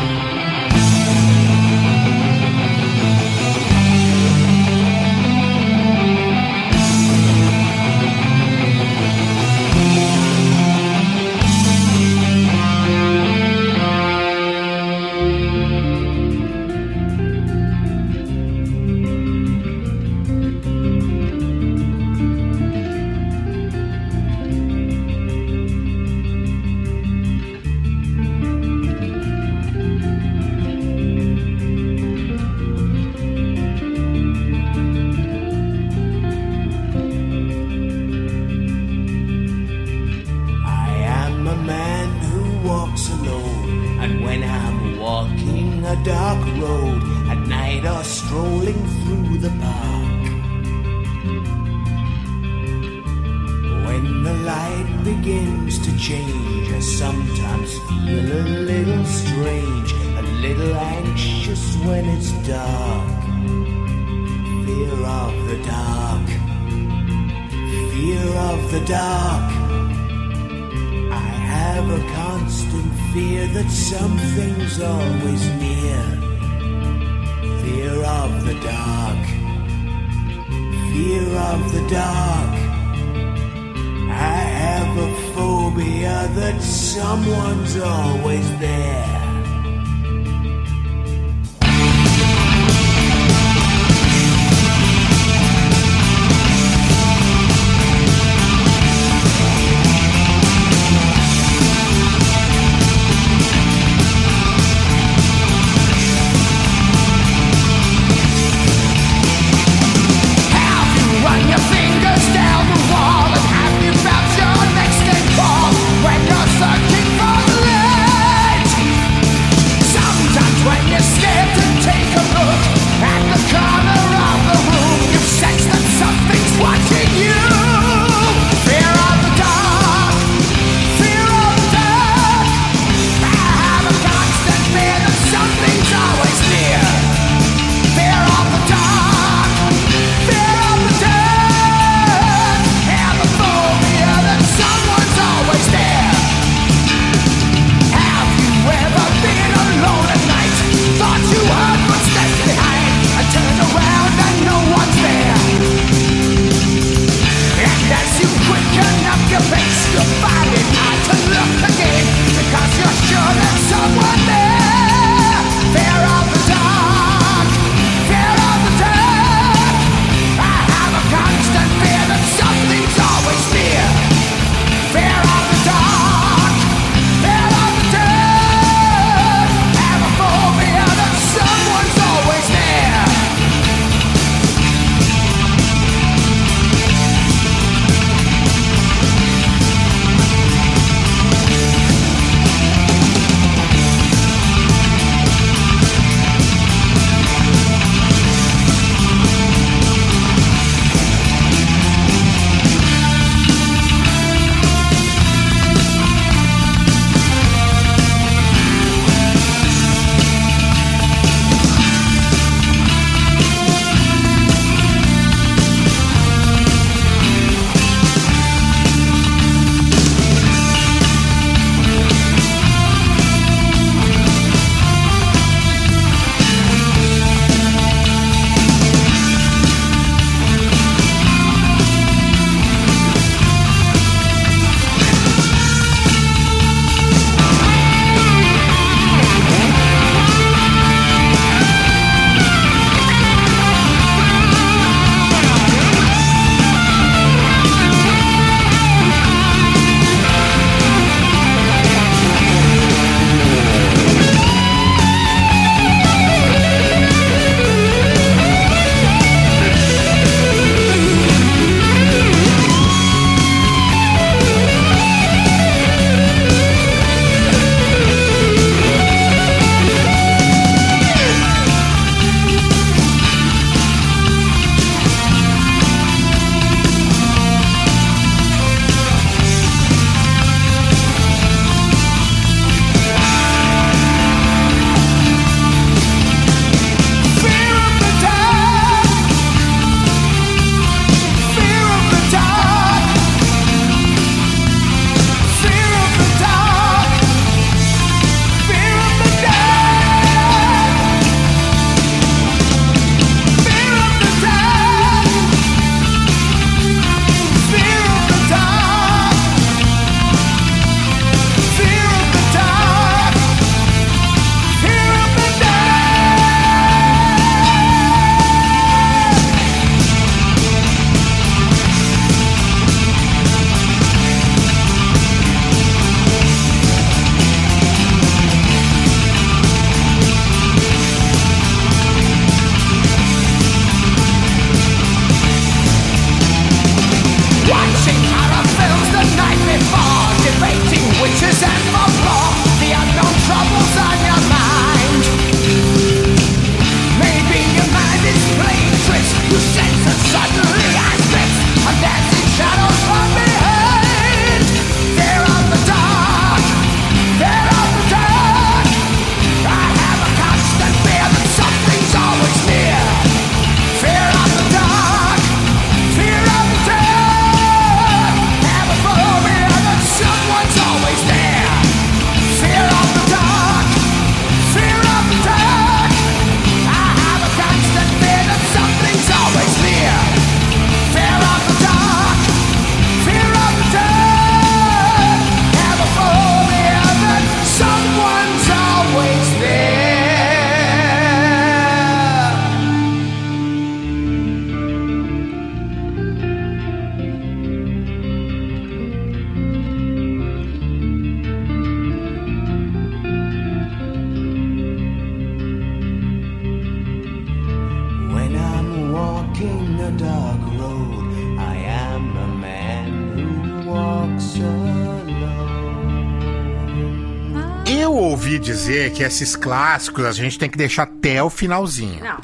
Esses clássicos a gente tem que deixar até o finalzinho. Não.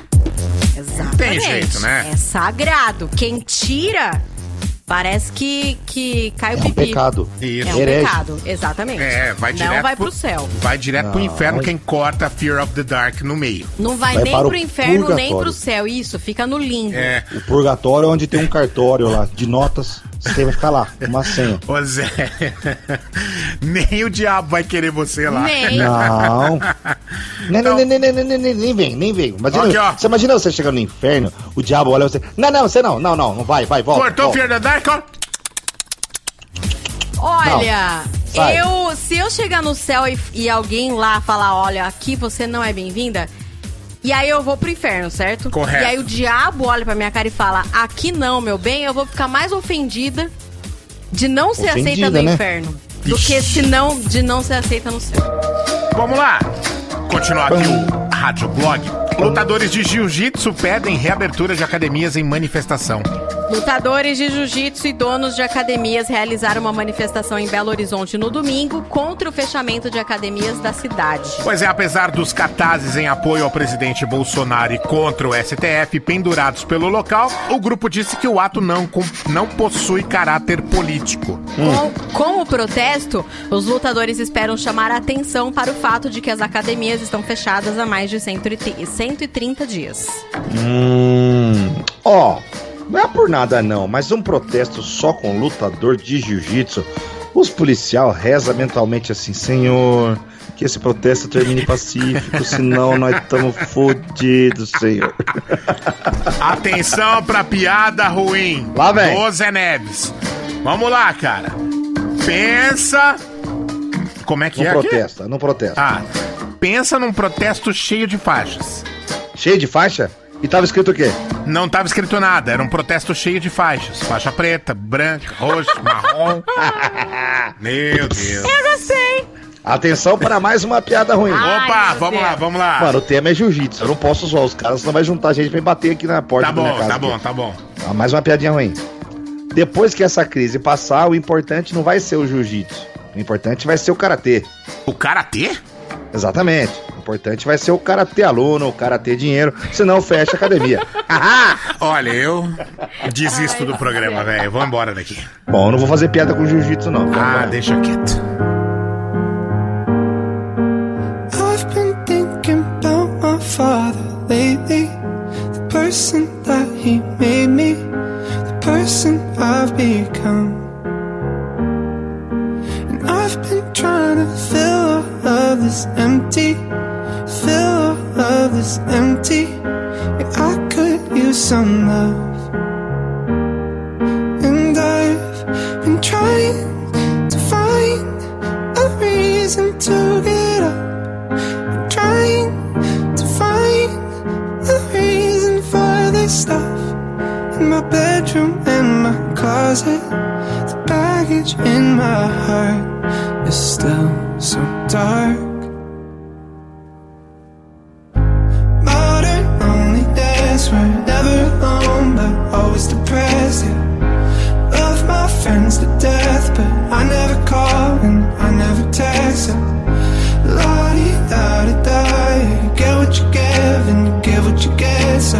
Exatamente. Tem jeito, né? É sagrado. Quem tira, parece que, que cai o É um pipi. pecado. Isso. É um Herege. pecado, exatamente. É, vai direto Não vai pro- pro céu. Vai direto pro Não. inferno quem corta Fear of the Dark no meio. Não vai, Vai nem para o pro inferno, nem pro céu. Isso, fica no limbo. É. O purgatório é onde tem um cartório lá de notas. Você vai ficar lá, uma senha. Ô Zé, nem o diabo vai querer você lá. Nem. Não. Nem, nem, nem, nem, nem, nem, nem, nem vem, nem vem. Imagina, Aqui, ó. você imagina você chegando no inferno, o diabo olha você. Não, não, você não, não, não, não vai, vai, volta. Cortou o the Dark, ó. Olha, eu se eu chegar no céu e, e alguém lá falar, olha, aqui você não é bem-vinda, e aí eu vou pro inferno, certo? Correto. E aí o diabo olha pra minha cara e fala, aqui não, meu bem, eu vou ficar mais ofendida de não ser Ofendida, aceita no né? inferno do Ixi. que se não de não ser aceita no céu. Vamos lá. Continuar aqui o Rádio Blog. Lutadores de jiu-jitsu pedem reabertura de academias em manifestação. Lutadores de jiu-jitsu e donos de academias realizaram uma manifestação em Belo Horizonte no domingo contra o fechamento de academias da cidade. Pois é, apesar dos cartazes em apoio ao presidente Bolsonaro e contra o STF pendurados pelo local, o grupo disse que o ato não, não possui caráter político. Com, com o protesto, os lutadores esperam chamar a atenção para o fato de que as academias estão fechadas há mais de 130 130 dias. Hum. Ó, não é por nada não, mas um protesto só com lutador de jiu-jitsu. Os policial reza mentalmente assim, senhor, que esse protesto termine pacífico, senão nós estamos fodidos, senhor. Atenção pra piada ruim. Lá vem. Ô Zé Neves. Vamos lá, cara. Pensa. Como é que Não é? aqui? protesta, não protesta. Ah, pensa num protesto cheio de faixas. Cheio de faixa? E tava escrito o quê? Não tava escrito nada, era um protesto cheio de faixas. Faixa preta, branca, roxa, marrom. Meu Deus. Eu gostei! Atenção para mais uma piada ruim. Ai, Opa, vamos Deus. lá, vamos lá. Mano, o tema é jiu-jitsu. Eu não posso zoar os caras, senão vai juntar gente pra me bater aqui na porta tá da minha bom, casa. tá aqui. bom, tá bom. Ah, mais uma piadinha ruim. Depois que essa crise passar, o importante não vai ser o jiu-jitsu. O importante vai ser o karatê. O karatê? Exatamente. O importante vai ser o karatê aluno, o karatê dinheiro, senão fecha a academia. Olha, eu desisto do programa, velho. Vou embora daqui. Bom, eu não vou fazer piada com jiu-jitsu, não. Ah, deixa quieto. I've been thinking about my father lately. The person that he made me, the person I've become. And I've been trying to fill of this empty, fill all of this empty. Yeah, I could use some love. And I've been trying to find a reason to get up trying to find a reason for this stuff in my bedroom and my closet. The baggage in my heart is still so dark. Modern loneliness, we're never alone, but always depressed. Yeah. Love my friends to death, but I never call and I never text. Yeah. La di da di da, yeah. you get what you give and you give what you get. So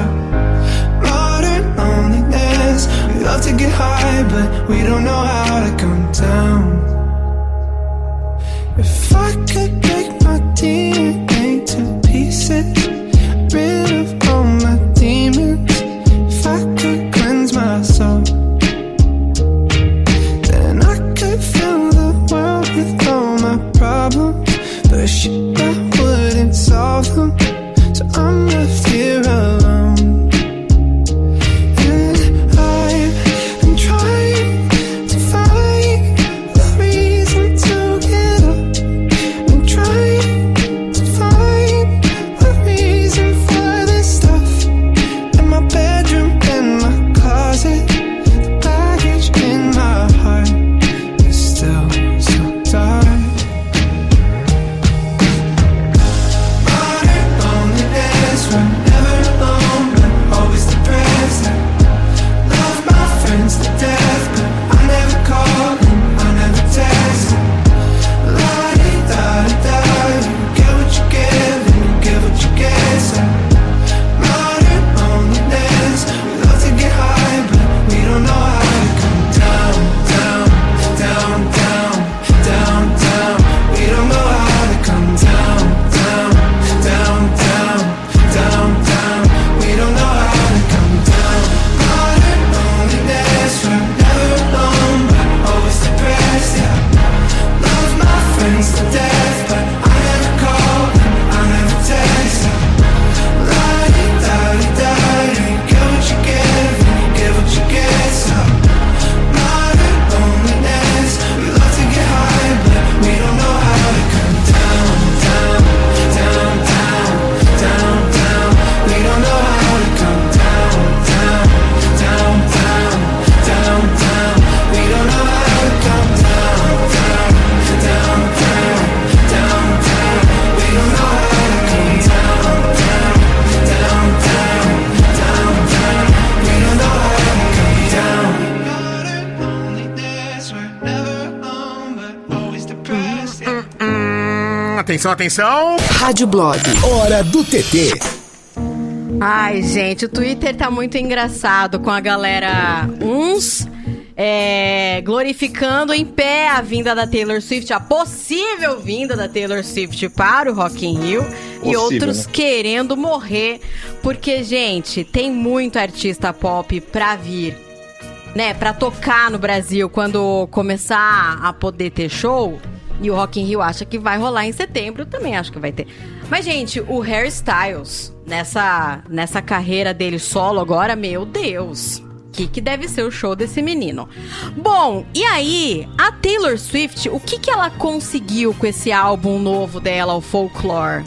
modern loneliness, we love to get high, but we don't know Atenção, atenção. Rádio Blog. Hora do TT. Ai, gente, o Twitter tá muito engraçado com a galera. Uns é, glorificando em pé a vinda da Taylor Swift, a possível vinda da Taylor Swift para o Rock in Rio. e Possível, outros né? querendo morrer. Porque, gente, tem muito artista pop pra vir. Né, pra tocar no Brasil quando começar a poder ter show. E o Rock in Rio acha que vai rolar em setembro, também acho que vai ter. Mas, gente, o Harry Styles, nessa, nessa carreira dele solo agora, meu Deus. Que, que deve ser o show desse menino? Bom, e aí, a Taylor Swift, o que, que ela conseguiu com esse álbum novo dela, o Folklore?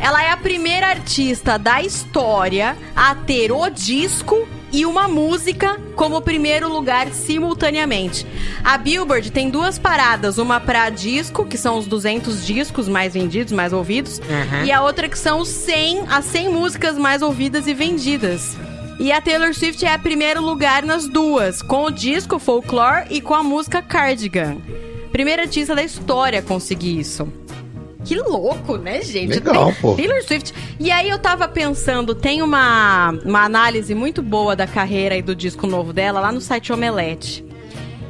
Ela é a primeira artista da história a ter o disco e uma música como primeiro lugar simultaneamente. A Billboard tem duas paradas, uma pra disco, que são os 200 discos mais vendidos, mais ouvidos, Uhum. e a outra que são os 100, as 100 músicas mais ouvidas e vendidas. E a Taylor Swift é primeiro lugar nas duas, com o disco Folklore e com a música Cardigan. Primeira artista da história a conseguir isso. Que louco, né, gente? Legal, pô. Taylor Swift. E aí eu tava pensando, tem uma, uma análise muito boa da carreira e do disco novo dela lá no site Omelete.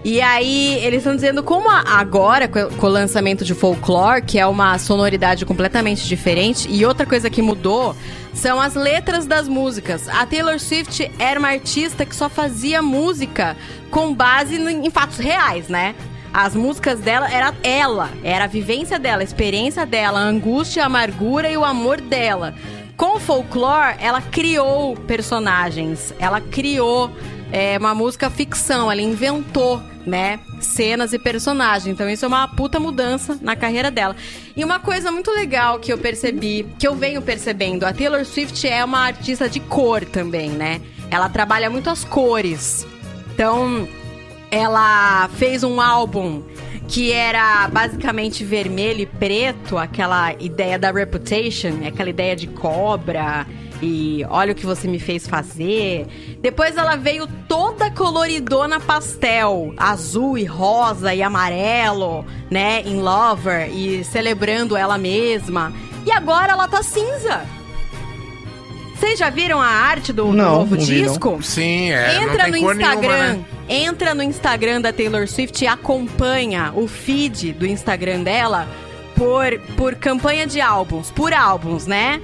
E aí, eles estão dizendo como agora, co- com o lançamento de Folklore, que é uma sonoridade completamente diferente, e outra coisa que mudou são as letras das músicas. A Taylor Swift era uma artista que só fazia música com base em fatos reais, né? As músicas dela era ela, era a vivência dela, a experiência dela, a angústia, a amargura e o amor dela. Com o folclore, ela criou personagens, ela criou é, uma música ficção, ela inventou, né, cenas e personagens. Então isso é uma puta mudança na carreira dela. E uma coisa muito legal que eu percebi, que eu venho percebendo, a Taylor Swift é uma artista de cor também, né? Ela trabalha muito as cores. Então, ela fez um álbum que era basicamente vermelho e preto, aquela ideia da Reputation, aquela ideia de cobra e olha o que você me fez fazer. Depois ela veio toda coloridona pastel, azul e rosa e amarelo, né, em Lover e celebrando ela mesma. E agora ela tá cinza. Vocês já viram a arte do, do novo não vi, não. disco? Sim, é, não Entra tem no cor nenhuma, Instagram. né? Entra no Instagram da Taylor Swift e acompanha o feed do Instagram dela por, por campanha de álbuns, por álbuns, né?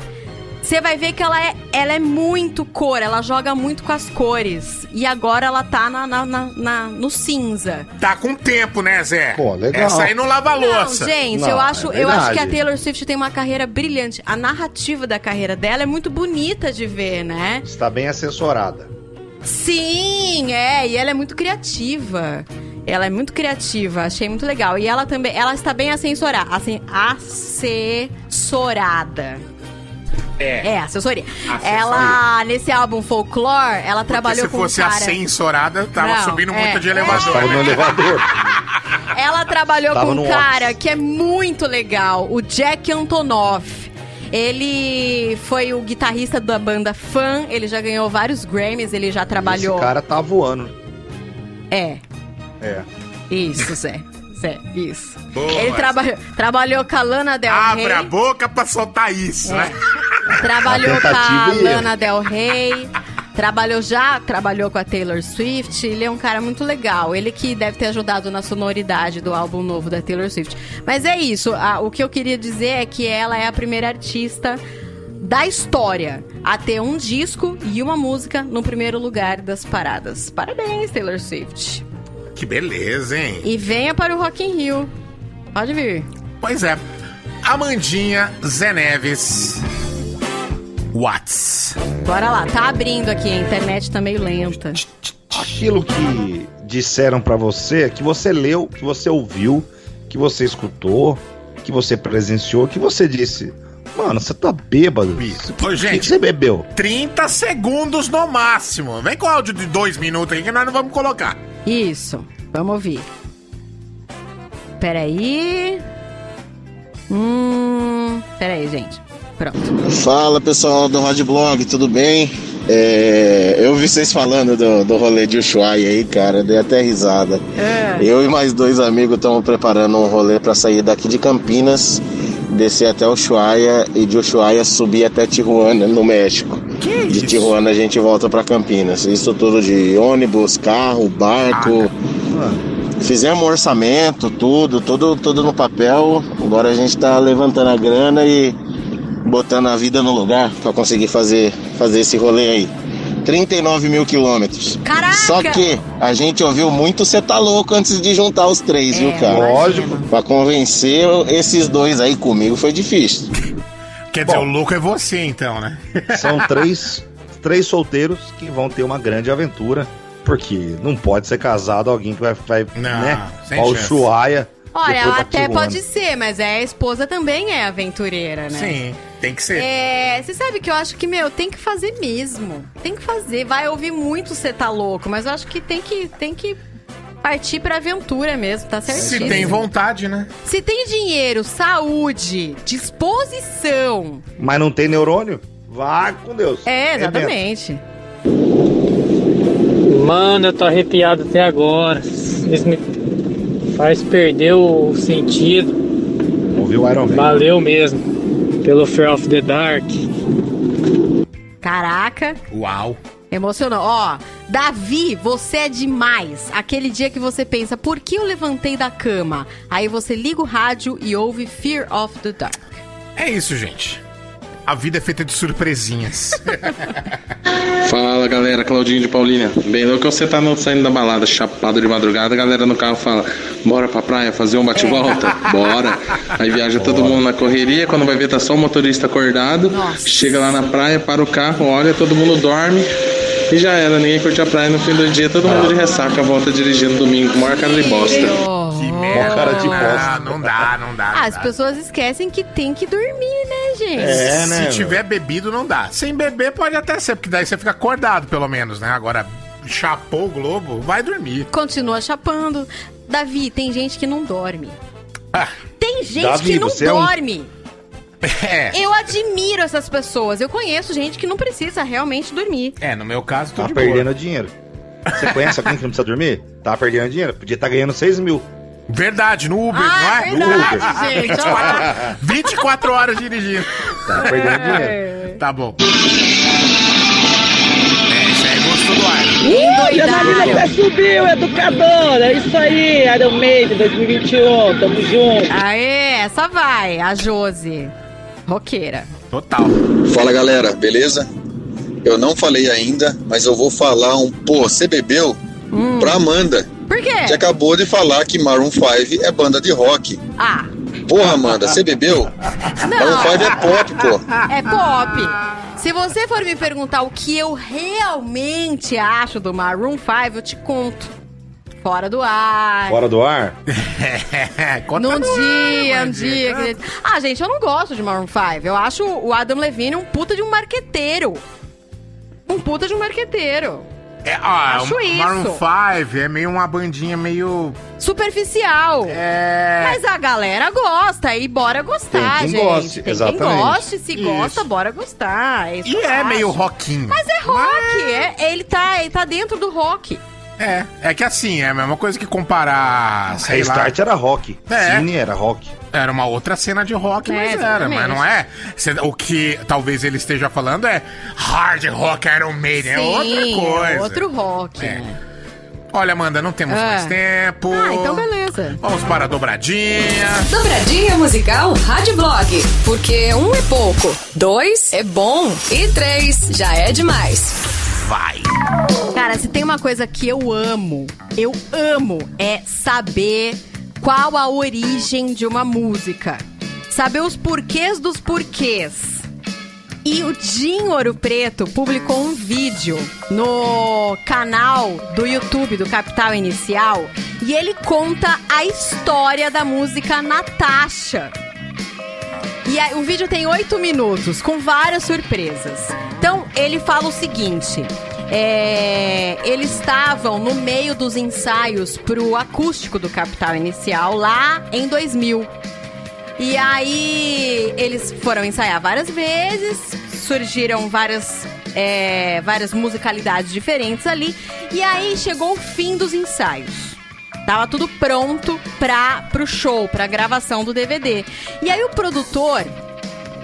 Você vai ver que ela é, ela é muito cor, ela joga muito com as cores. E agora ela tá na, na- na- na- no cinza. Tá com tempo, né, Zé? Pô, legal. Essa aí não lava louça. Não, gente, Não, eu, acho, é eu acho que a. Taylor Swift tem uma carreira brilhante. A narrativa da carreira dela é muito bonita de ver, né? Está bem assessorada. Sim, é, e ela é muito criativa. Ela é muito criativa, achei muito legal. E ela também, ela está bem assessora, assim, assessorada. É. É, assessoria. Assessoria. Ela, nesse álbum Folklore, ela Porque trabalhou se com fosse um cara... ascensorada, tava Não, subindo é, muito de é. elevador. Né? elevador. Ela trabalhou Tava com um cara office. que é muito legal, o Jack Antonoff. Ele foi o guitarrista da banda Fan, ele já ganhou vários Grammys, ele já trabalhou... Esse cara tá voando. É, É. Isso, Zé. Zé, isso. Boa, Ele trabalhou, trabalhou com a Lana Del Abra a Rey. boca pra soltar isso, né? Trabalhou com a. Lana Del Rey. Trabalhou já, trabalhou com a Taylor Swift. Ele é um cara muito legal. Ele que deve ter ajudado na sonoridade do álbum novo da Taylor Swift. Mas é isso. a- o que eu queria dizer é que ela é a primeira artista da história a ter um disco e uma música no primeiro lugar das paradas. Parabéns, Taylor Swift. Que beleza, hein? E venha para o Rock in Rio. Pode vir. Pois é. Amandinha Zé Neves. Whats? Bora lá, tá abrindo aqui, a internet tá meio lenta. Aquilo que disseram pra você, que você leu, que você ouviu, que você escutou, que você presenciou, que você disse. Mano, você tá bêbado. Isso. O Ô, que, gente. que você bebeu? 30 segundos no máximo. Vem com áudio de dois minutos aí que nós não vamos colocar. Isso, vamos ouvir. Peraí. Hum. Peraí, gente. Pronto. Fala pessoal do Rádio Blog, tudo bem? É, eu vi vocês falando do, do rolê de Ushuaia aí, cara, dei até risada. É. Eu e mais dois amigos estamos preparando um rolê para sair daqui de Campinas descer até Ushuaia e de Ushuaia subir até Tijuana, no México. de Tijuana a gente volta para Campinas. Isso tudo de ônibus, carro, barco. Fizemos um orçamento, tudo, tudo, tudo no papel. Agora a gente tá levantando a grana e botando a vida no lugar para conseguir fazer, fazer esse rolê aí. 39 mil quilômetros. Caraca! Só que a gente ouviu muito Cê Tá Louco antes de juntar os três, É, viu, cara? Lógico. Pra convencer esses dois aí comigo foi difícil. Quer dizer, o louco é você, então, né? São três, três solteiros que vão ter uma grande aventura. Porque não pode ser casado alguém que vai, vai né? sem Pra chance. Ushuaia. Olha, depois pra até pode ser, mas é, a esposa também é aventureira, né? Sim, tem que ser. É, você sabe que eu acho que, meu, tem que fazer mesmo. Tem que fazer. Vai ouvir muito você tá louco, mas eu acho que tem que, tem que partir pra aventura mesmo, tá Se certíssimo. tem vontade, né? Se tem dinheiro, saúde, disposição. Mas não tem neurônio? Vai com Deus. É, exatamente. Mano, eu tô arrepiado até agora. Isso me faz perder o sentido. Ouviu o Iron Man? Valeu mesmo. Pelo Fear of the Dark. Caraca. Uau. Emocionou. Ó, Davi, você é demais. Aquele dia que você pensa, por que eu levantei da cama? Aí você liga o rádio e ouve Fear of the Dark. É isso, gente. A vida é feita de surpresinhas. Fala galera, Claudinho de Paulínia. Bem louco você tá no- saindo da balada, chapado de madrugada, a galera no carro fala: Bora pra praia fazer um bate-volta? Bora. Aí viaja todo mundo na correria, quando vai ver tá só o motorista acordado. Chega lá na praia, para o carro, olha, todo mundo dorme. E já era, ninguém curte a praia no fim do dia, todo mundo de ressaca, volta dirigindo domingo, maior cara de bosta. Que merda. cara de bosta. Não, não dá, não dá. Ah, as pessoas esquecem que tem que dormir, né, gente? É, né? Se tiver bebido, não dá. Sem beber, pode até ser, porque daí você fica acordado, pelo menos, né? Agora, chapou o globo, vai dormir. Continua chapando. Davi, tem gente que não dorme. Tem gente Davi, que não você é um- dorme. É. Eu admiro essas pessoas. Eu conheço gente que não precisa realmente dormir. É, no meu caso, tô Tá de perdendo boa. dinheiro. Você conhece alguém que não precisa dormir? Tá perdendo dinheiro. Podia estar ganhando 6 mil. Verdade, no Uber, Ah, não é? verdade, no Uber. gente, 24, 24 horas dirigindo. Tá perdendo dinheiro. Tá bom. É, isso aí gostou do ar. Uh, Janarina até subiu, educador. É isso aí, Iron Maiden 2021. Tamo junto. Aê, essa vai, a Josi. Roqueira. Total. Fala galera, beleza? Eu não falei ainda, mas eu vou falar um pô, você bebeu? Pra Amanda. Por quê? Que acabou de falar que Maroon 5 é banda de rock. Ah, Porra, Amanda, você bebeu? Maroon 5 é pop, pô. é pop. Se você for me perguntar o que eu realmente acho do Maroon 5, eu te conto. Fora do ar. Fora do ar? Conta Num no ar, dia, um dia. querido. Ah, gente, eu não gosto de Maroon 5. Eu acho o Adam Levine um puta de um marqueteiro. Um puta de um marqueteiro. É, ah, Acho isso. Maroon 5 é meio uma bandinha meio... Superficial. É. Mas a galera gosta e bora gostar, Tem quem gente. goste, Tem exatamente. quem goste, se Isso. gosta, bora gostar. É isso E que eu é acho. meio rockinho. Mas é rock, é, ele, tá, ele tá dentro do rock. É, é que assim, é a mesma coisa que comparar, sei lá... Restart era rock. É. Cine era rock. Era uma outra cena de rock, É, mas era, mas não é. O que talvez ele esteja falando é hard rock Iron Maiden, é outra coisa. é outro rock. É. Olha, Amanda, não temos Ah. mais tempo. Ah, então beleza. Vamos para a dobradinha. Dobradinha musical Rádio Blog. Porque um é pouco, dois é bom e três já é demais. Vai. Cara, se tem uma coisa que eu amo, eu amo, é saber qual a origem de uma música. Saber os porquês dos porquês. E o Jim Ouro Preto publicou um vídeo no canal do YouTube do Capital Inicial e ele conta a história da música Natasha. E o vídeo tem oito minutos, com várias surpresas. Então, ele fala o seguinte: é, eles estavam no meio dos ensaios pro acústico do Capital Inicial lá em 2000. E aí, eles foram ensaiar várias vezes, surgiram várias, é, várias musicalidades diferentes ali. E aí chegou o fim dos ensaios. Tava tudo pronto pra, pro show, pra gravação do DVD. E aí o produtor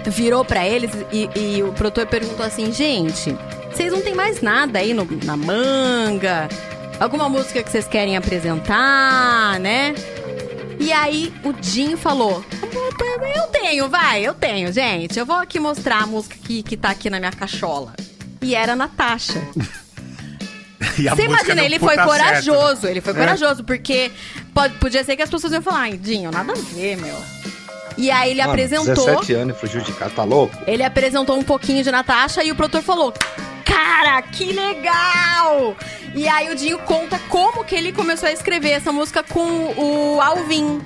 virou pra eles e, e o produtor perguntou assim: gente, vocês não tem mais nada aí no- na manga? Alguma música que vocês querem apresentar, né? E aí o Dinho falou: Eu tenho, vai, eu tenho, gente. Eu vou aqui mostrar a música que, que tá aqui na minha cachola. E era Natasha. E a Você imagina, ele foi corajoso. certo. Ele foi É. corajoso, porque pode, podia ser que as pessoas iam falar, ai, Dinho, nada a ver, meu. E aí ele Mano, apresentou. 17 anos e fugiu de casa, tá louco? Ele apresentou um pouquinho de Natasha e o produtor falou: Cara, que legal! E aí o Dinho conta como que ele começou a escrever essa música com o Alvin.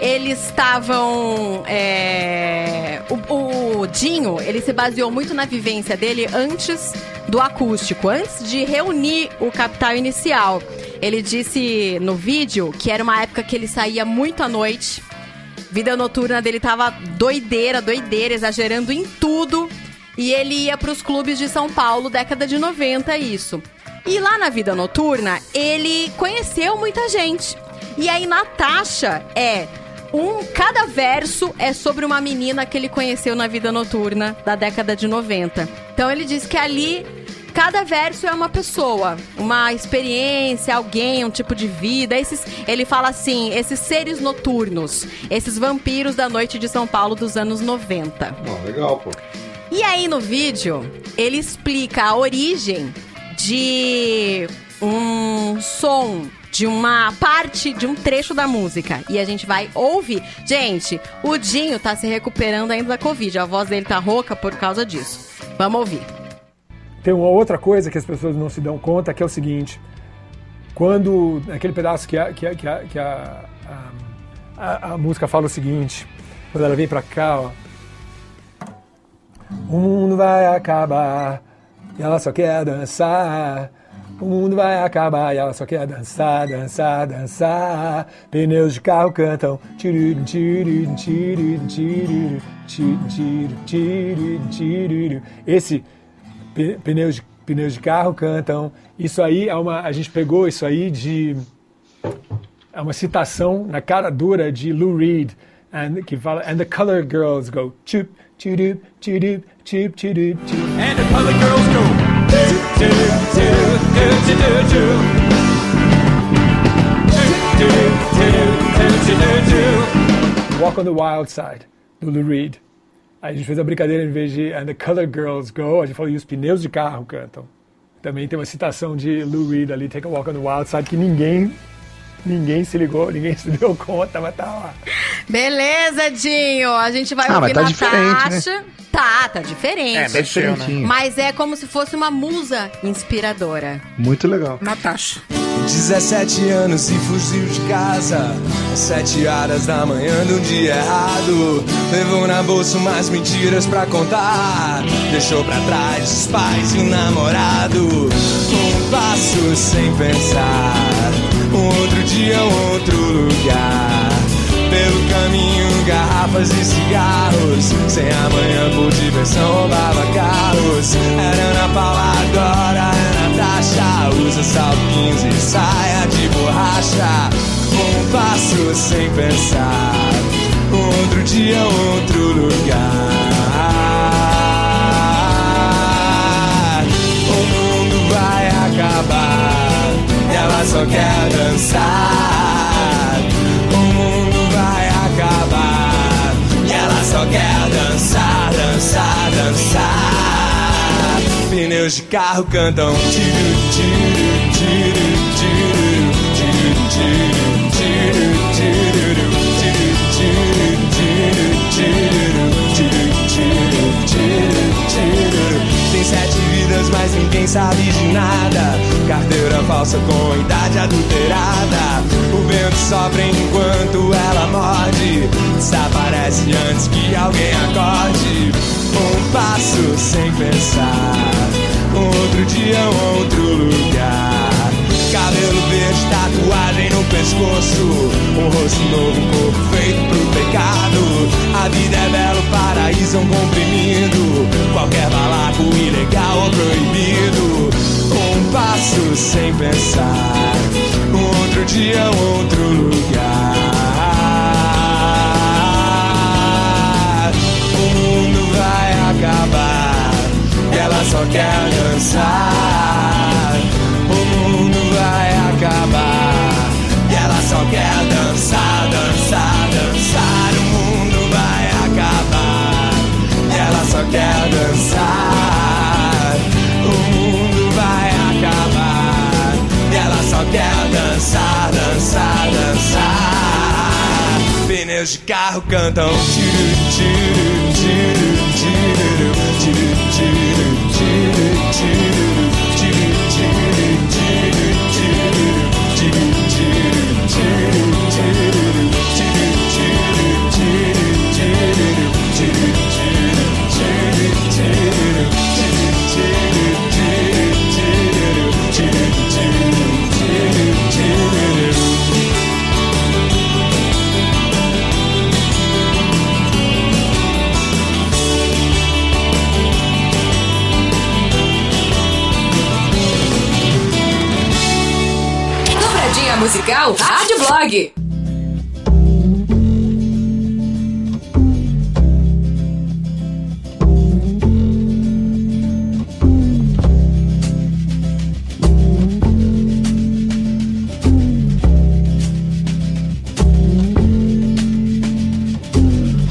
Eles estavam. é, O, o Dinho, ele se baseou muito na vivência dele antes do acústico, antes de reunir o capital inicial. Ele disse no vídeo que era uma época que ele saía muito à noite. Vida noturna dele tava doideira, doideira, exagerando em tudo. E ele ia pros clubes de São Paulo, década de 90, isso. E lá na vida noturna, ele conheceu muita gente. E aí, Natasha é um. Cada verso é sobre uma menina que ele conheceu na vida noturna da década de 90. Então ele diz que ali Cada verso é uma pessoa, uma experiência, alguém, um tipo de vida. Esses, ele fala assim, esses seres noturnos, esses vampiros da noite de São Paulo dos anos 90. Ó, legal, pô. E aí no vídeo, ele explica a origem de um som, de uma parte, de um trecho da música. E a gente vai ouvir. Gente, o Dinho tá se recuperando ainda da Covid. A voz dele tá rouca por causa disso. Vamos ouvir. Tem uma outra coisa que as pessoas não se dão conta, que é o seguinte: quando aquele pedaço que a, que a, que a, que a, a, a- música fala o seguinte, quando ela vem pra cá, ó. O mundo vai acabar e ela só quer dançar. O mundo vai acabar e ela só quer dançar, dançar, dançar. Pneus de carro cantam. Esse pneus de, pneus de carro cantam. Isso aí é uma. A gente pegou isso aí de. É uma citação na cara dura de Lou Reed, and, que fala. And the color girls go. Chup, chudup, chup, chudup, chup. And the color girls go. Walk on the Wild Side, do Lou Reed. Aí a gente fez a brincadeira em vez de And the Color Girls Go, a gente falou e os pneus de carro cantam. Também tem uma citação de Lou Reed ali, Take a Walk on the Wild Side, que ninguém, ninguém se ligou, ninguém se deu conta, mas tá lá. Beleza, Dinho. A gente vai Ah, ouvir mas tá Natasha. diferente, Tá, tá diferente. É, mexeu, né? Mas é como se fosse uma musa inspiradora. Muito legal. Natasha. 17 anos e fugiu de casa Às 7 horas da manhã de um dia errado Levou na bolsa umas mentiras pra contar Deixou pra trás os pais e o namorado Um passo sem pensar Um outro dia, um outro lugar. Pelo caminho, garrafas e cigarros. Sem amanhã por diversão, roubava carros. Era Ana Paula, agora é Natasha Usa salto 15 e saia de borracha. Um passo sem pensar. Um outro dia, outro lugar. O mundo vai acabar só quer dançar. O mundo vai acabar. E ela só quer dançar, dançar, dançar. Pneus de carro cantam tiro, tiro, tiro, tiro, tiro, tiro, tiro. tiro. Sete vidas, mas ninguém sabe de nada. Carteira falsa com idade adulterada. O vento sopra enquanto ela morde. Desaparece antes que alguém acorde. Um passo sem pensar. Outro dia, outro lugar. Cabelo verde, tatuagem no pescoço. Um rosto novo, corpo feito pro pecado. A vida é belo, paraíso é um comprimido. Qualquer balaco ilegal ou proibido. Um passo sem pensar. Outro dia, outro lugar. O mundo vai acabar ela só quer dançar. quer dançar, dançar, dançar, o mundo vai acabar. Ela só quer dançar, o mundo vai acabar. Ela só quer dançar, dançar, dançar. Pneus de carro cantam. Tiro, tiro, tiro, tiro, tiro, tiro, tiro, tiro. Musical Rádio Blog.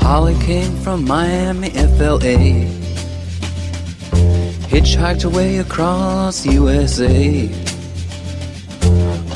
Holly came from Miami, FLA. Hitchhiked away across USA.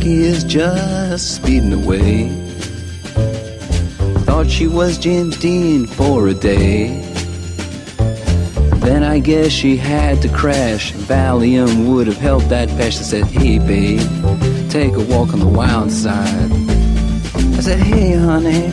Jackie is just speeding away. Thought she was James Dean for a day. Then I guess she had to crash. Valium would have helped that. I said, Hey, babe, take a walk on the wild side. I said, Hey, honey,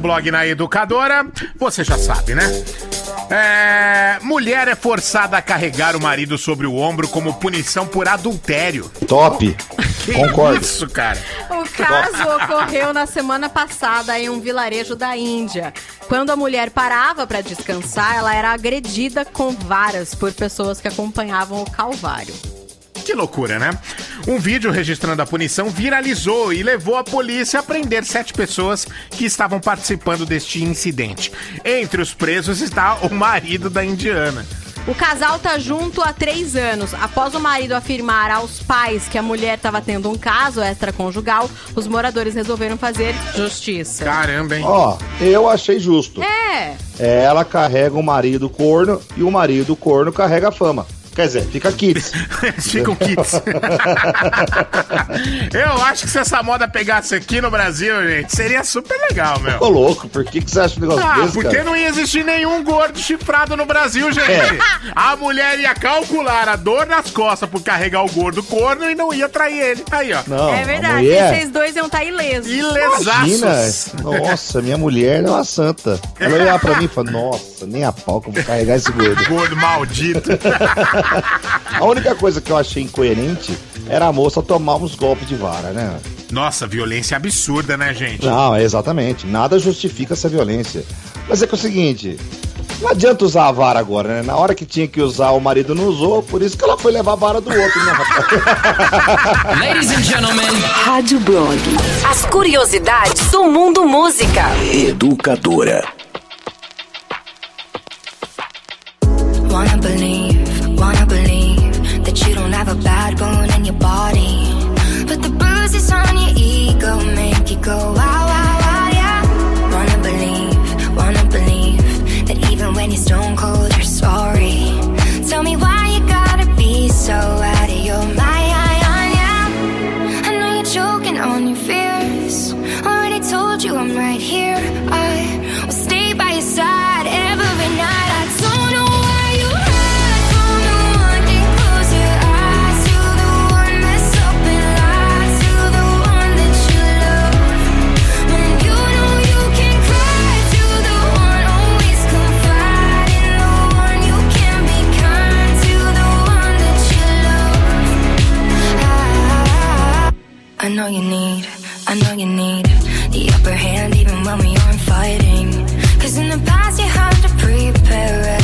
Blog na Educadora. Você já sabe, né? É, mulher é forçada a carregar o marido sobre o ombro como punição por adultério. Top. Que Concordo. isso, cara? O caso ocorreu na semana passada em um vilarejo da Índia. Quando a mulher parava para descansar, ela era agredida com varas por pessoas que acompanhavam o calvário. Que loucura, né? Um vídeo registrando a punição viralizou e levou a polícia a prender sete pessoas que estavam participando deste incidente. Entre os presos está o marido da indiana. O casal tá junto há três anos. Após o marido afirmar aos pais que a mulher estava tendo um caso extraconjugal, os moradores resolveram fazer justiça. Caramba, hein? Ó, eu achei justo. É. Ela carrega o marido corno e o marido corno carrega a fama. Quer dizer, fica kits. Ficam kits. Eu acho que se essa moda pegasse aqui no Brasil, gente, seria super legal, meu. Ô, louco, por que, que você acha um negócio Ah, desse, porque cara? não ia existir nenhum gordo chifrado no Brasil, gente. É. A mulher ia calcular a dor nas costas por carregar o gordo corno e não ia trair ele. Aí, ó. Não, é verdade, mulher- vocês dois iam estar ilesos. Imagina, nossa, minha mulher é uma santa. Ela olhar pra mim e falar, nossa, nem a pau que eu vou carregar esse gordo. Gordo maldito. A única coisa que eu achei incoerente era a moça tomar uns golpes de vara, né? Nossa, violência absurda, né, gente? Não, é exatamente. Nada justifica essa violência. Mas é que é o seguinte, não adianta usar a vara agora, né? Na hora que tinha que usar, o marido não usou, por isso que ela foi levar a vara do outro, né, rapaz? Ladies and gentlemen. Rádio Blog. As curiosidades do mundo música. Educadora. Wanna believe, believe that you don't have a bad bone in your body. But the bruises on your ego make you go wow, wow, wow, yeah. Wanna believe, wanna believe that even when you're stone cold, you're sorry. Tell me why know you need, I know you need the upper hand even when we aren't fighting. Cause in the past you had to prepare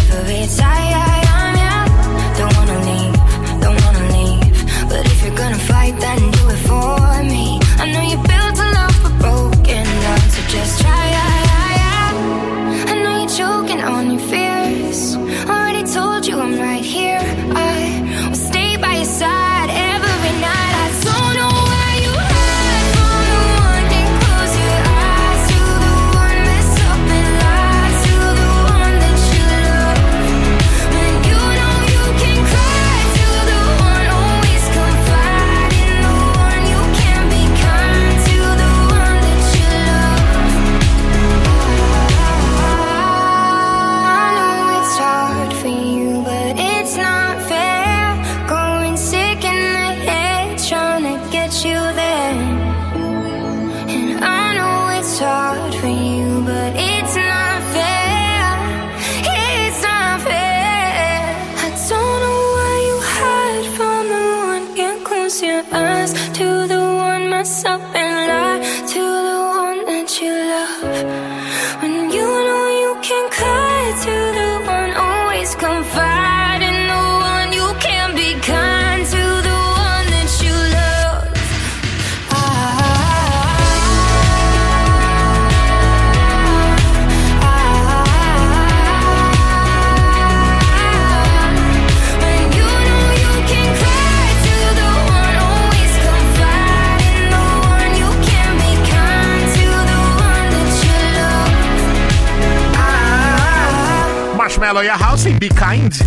e a House em Be Kind.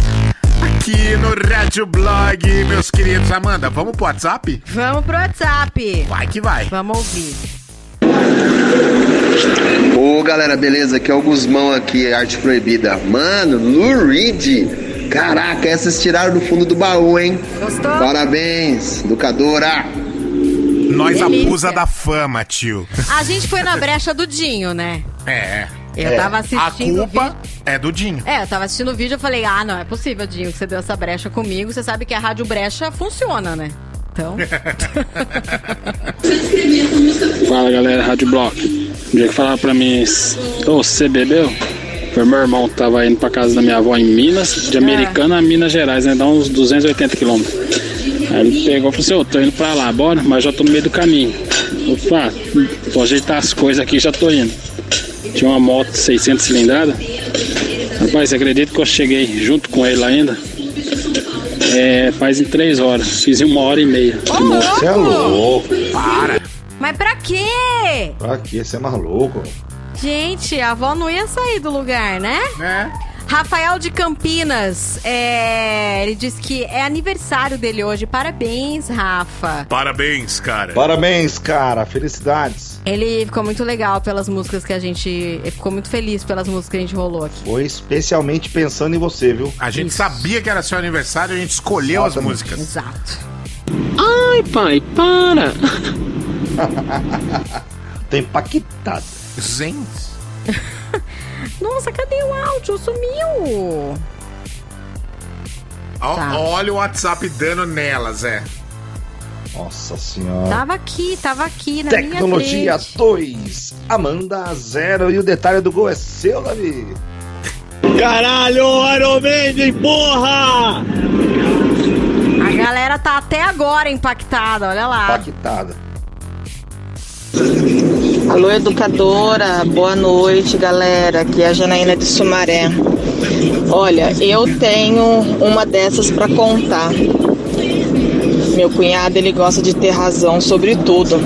Aqui no Rádio Blog, meus queridos. Amanda, vamos pro WhatsApp? Vamos pro WhatsApp. Vai que vai. Vamos ouvir. Ô galera, beleza? Aqui é o Guzmão aqui, Arte Proibida. Mano, Lou Reed. Caraca, essas tiraram do fundo do baú, hein? Gostou? Parabéns, educadora. Nós Delícia. abusa da fama, tio. A gente foi na brecha do Dinho, né? É. Eu tava assistindo A culpa é do Dinho. É, eu tava assistindo o vídeo e falei, ah, não, é possível, Dinho, que você deu essa brecha comigo. Você sabe que a Rádio Brecha funciona, né? Então. Fala galera, Rádio Block. Um dia que falava pra mim, ô, você bebeu? Foi meu irmão que tava indo pra casa da minha avó em Minas, de Americana a Minas Gerais, né? Dá uns 280 quilômetros. Aí ele pegou e falou assim, ô, tô indo pra lá, bora, mas já tô no meio do caminho. Ah, vou ajeitar as coisas aqui já tô indo. Tinha uma moto 600 cilindrada. Rapaz, você acredita que eu cheguei junto com ele ainda? É, faz em três horas. Fiz em uma hora e meia. Você é louco. Para. Mas pra quê? Pra quê? Você é maluco? Gente, a avó não ia sair do lugar, né? Né? Rafael de Campinas, é, ele diz que é aniversário dele hoje. Parabéns, Rafa. Parabéns, cara. Parabéns, cara. Felicidades. Ele ficou muito legal pelas músicas que a gente. Ele ficou muito feliz pelas músicas que a gente rolou aqui. Foi especialmente pensando em você, viu? A gente sabia que era seu aniversário, a gente escolheu as Exatamente. músicas. Exato. Ai, pai, para! Tô impactado. Gente. Nossa, cadê o áudio? Sumiu! Tá. Olha o WhatsApp dando nelas, é. Nossa senhora. Tava aqui, tava aqui na Tecnologia minha frente. 2. Amanda 0. E o detalhe do gol é seu, Davi. Caralho, Iron Maiden, porra! A galera tá até agora impactada, olha lá. Impactada. Alô, educadora, boa noite, galera. Aqui é a Janaína de Sumaré. Olha, eu tenho uma dessas para contar. Meu cunhado, ele gosta de ter razão sobre tudo.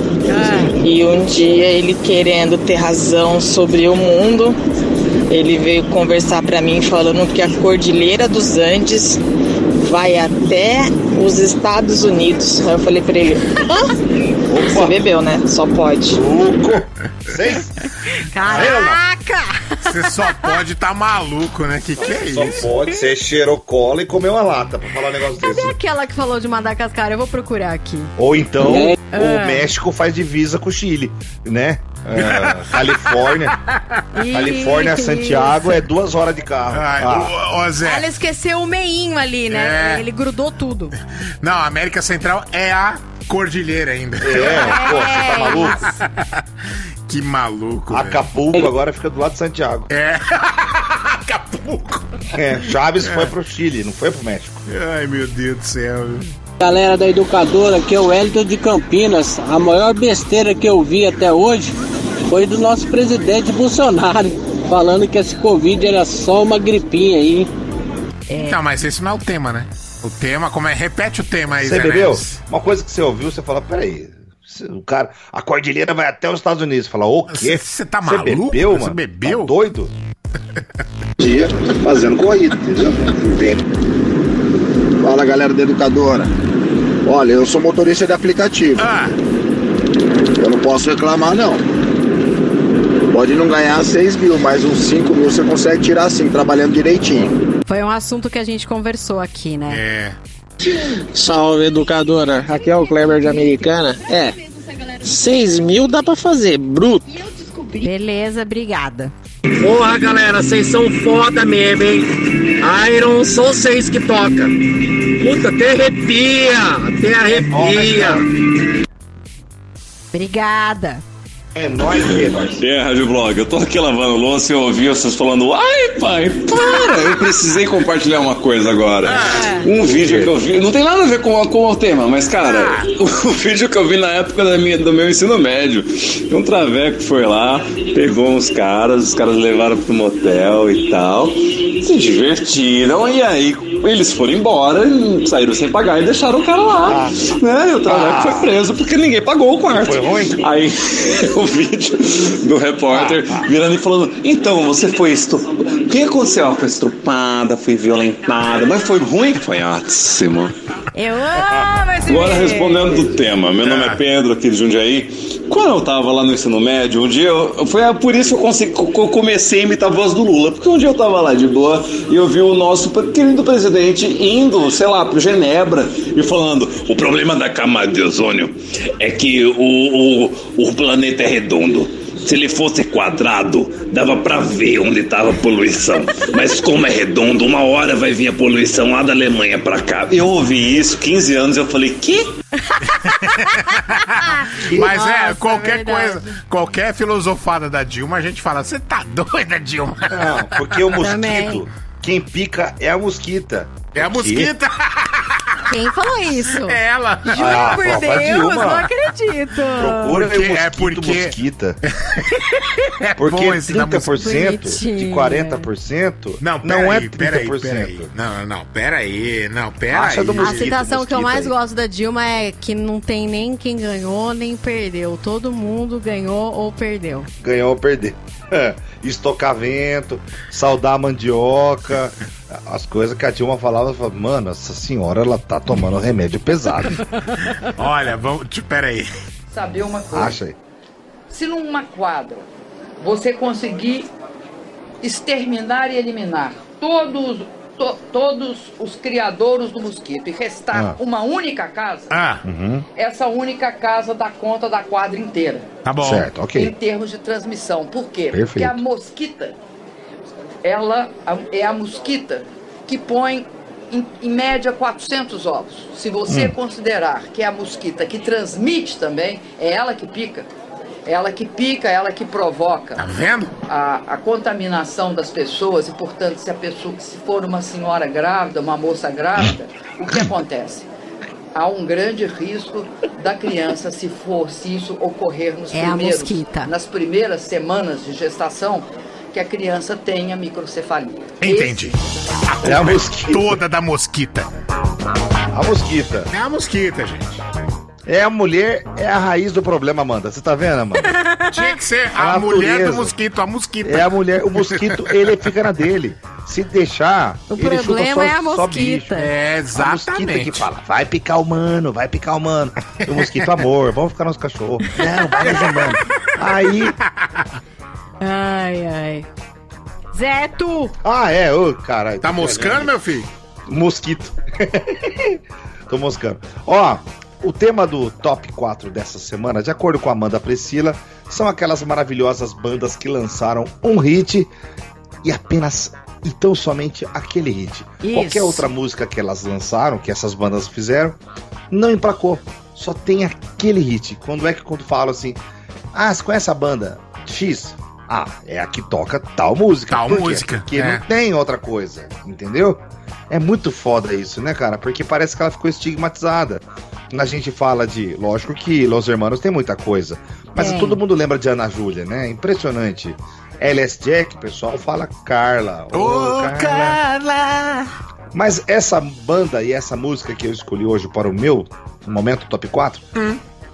E um dia, ele querendo ter razão sobre o mundo, ele veio conversar para mim falando que a Cordilheira dos Andes vai até os Estados Unidos. Aí eu falei para ele: Hã? Você bebeu, né? Só pode. Seis. Caraca! Você só pode tá maluco, né? Que que é Só isso? pode ser cheirou cola e comer uma lata pra falar um negócio Cadê desse. aquela que falou de Madagascar? Eu vou procurar aqui. Ou então, Ah. o México faz divisa com o Chile, né? É, Califórnia. Califórnia Santiago é duas horas de carro. Ai, Ah. ô, ô, Zé. Ela esqueceu o meinho ali, né? É. Ele grudou tudo. Não, a América Central é a cordilheira ainda. É, pô, você tá maluco? que maluco. velho. Acapulco agora fica do lado de Santiago. É. Acapulco. É, Chaves foi pro Chile, não foi pro México. Ai, meu Deus do céu. Galera da educadora, aqui é o Hélio de Campinas. A maior besteira que eu vi até hoje foi do nosso presidente Bolsonaro, falando que esse Covid era só uma gripinha aí. Não, mas esse não é o tema, né? O tema, como é? Repete o tema aí, Você bebeu? Uma coisa que você ouviu, você fala, peraí. você- O cara, a cordilheira vai até os Estados Unidos. Você fala, o quê? Você tá Você maluco? bebeu, Você mano? bebeu? Tá doido? dia fazendo corrida, entendeu? Entende? Fala galera da educadora. Olha, eu sou motorista de aplicativo. Ah. Eu não posso reclamar não. Pode não ganhar 6 mil, mas uns 5 mil você consegue tirar sim, trabalhando direitinho. Foi um assunto que a gente conversou aqui, né? É. Salve, educadora. Aqui é o Kleber de Americana. É, 6 mil dá pra fazer, bruto. Beleza, obrigada. Porra, galera, vocês são foda mesmo, hein? Iron, são vocês que toca. Puta, até arrepia, até arrepia. Obrigada. É nóis, que É, Rádio Blog, eu tô aqui lavando louça e eu ouvi vocês falando Ai, pai, para! Eu precisei compartilhar uma coisa agora. Um vídeo que eu vi, não tem nada a ver com, com o tema, mas cara, o, vídeo que eu vi na época da minha, do meu ensino médio. Um traveco foi lá, pegou uns caras, os caras levaram pro motel e tal, se divertiram e aí eles foram embora, saíram sem pagar e deixaram o cara lá. Né? E o traveco foi preso porque ninguém pagou o quarto. Foi ruim? Aí o vídeo do repórter virando e falando: Então, você foi estu- que aconteceu? Ela foi estrupada, foi violentada, mas foi ruim? Foi ótimo. Eu amo esse Agora vídeo. respondendo do tema, meu nome é Pedro, aqui de Jundiaí. Quando eu tava lá no ensino médio, um dia eu, foi por isso que eu, consegui, que eu comecei a imitar a voz do Lula, porque um dia eu tava lá de boa e eu vi o nosso querido presidente indo, sei lá, pro Genebra e falando: o problema da camada de ozônio é que o, o, o planeta é redondo. Se ele fosse quadrado, dava pra ver onde tava a poluição. Mas como é redondo, uma hora vai vir a poluição lá da Alemanha pra cá. Eu ouvi isso, 15 anos, eu falei, que? Mas é, Nossa, qualquer verdade. coisa, qualquer filosofada da Dilma, a gente fala, você tá doida, Dilma? Não, porque o mosquito, Também. quem pica é a mosquita. É a mosquita. Quem falou isso? É ela. Juro Ah, por Deus, Dilma. não acredito. Procura Porque- o mosquito, é porque- mosquita. É Porque bom esse da mosquita. 30% de Bonitinho. 40% Não, não é peraí, peraí, 30%. peraí. Não, não, peraí. Não, peraí. Acha do A mosquito, citação que eu mais aí. gosto da Dilma é que não tem nem quem ganhou nem perdeu. Todo mundo ganhou ou perdeu. Ganhou ou perdeu. Estocar vento, saudar a mandioca. As coisas que a Dilma falava, eu falava, mano, essa senhora ela tá tomando remédio pesado. Olha, vamos. tch, Peraí. Saber uma coisa. Acha aí. Se numa quadra você conseguir exterminar e eliminar todos, to- todos os criadores do mosquito e restar Ah. uma única casa, Ah, essa única casa dá conta da quadra inteira. tá bom. Certo, Em ok. termos de transmissão. Por quê? Perfeito. Porque a mosquita, ela é a mosquita que põe em, em média 400 ovos. Se você Hum. considerar que é a mosquita que transmite também, é ela que pica. Ela que pica, ela que provoca Tá vendo? a, a contaminação das pessoas e, portanto, se a pessoa, se for uma senhora grávida, uma moça grávida, o que acontece? Há um grande risco da criança, se for, se isso ocorrer nos É a primeiros, mosquita. nas primeiras semanas de gestação, que a criança tenha microcefalia. Entendi. A É a culpa mosquita. toda da mosquita. A mosquita. É a mosquita, gente. É a mulher, é a raiz do problema, Amanda. Você tá vendo, Amanda? Tinha que ser A a, mulher do mosquito, a mosquita. É a mulher, o mosquito, ele fica na dele. Se deixar, O ele chuta problema só, é a mosquita. É, A mosquita exatamente. que fala, vai picar o mano, vai picar o mano. O mosquito, amor, vamos ficar nos cachorros. Não, vai nos humanos. Aí, Ai, ai. Zeto! ah, é, ô, caralho. Tá moscando, meu filho? Mosquito. Tô moscando. Ó, o tema do top 4 dessa semana, de acordo com a Amanda Priscila, são aquelas maravilhosas bandas que lançaram um hit e apenas e tão somente aquele hit. Isso. Qualquer outra música que elas lançaram, que essas bandas fizeram, não emplacou. Só tem aquele hit. Quando é que quando falo assim, ah, você conhece a banda X? Ah, é a que toca tal música. Tal Por música, Porque é. não tem outra coisa, entendeu? É muito foda isso, né, cara? Porque parece que ela ficou estigmatizada. Quando a gente fala de. Lógico que Los Hermanos tem muita coisa. Mas Tem. todo mundo lembra de Ana Júlia, né? Impressionante. LS Jack, o pessoal fala Carla. Ô, Carla! Mas essa banda e essa música que eu escolhi hoje para o meu momento top 4,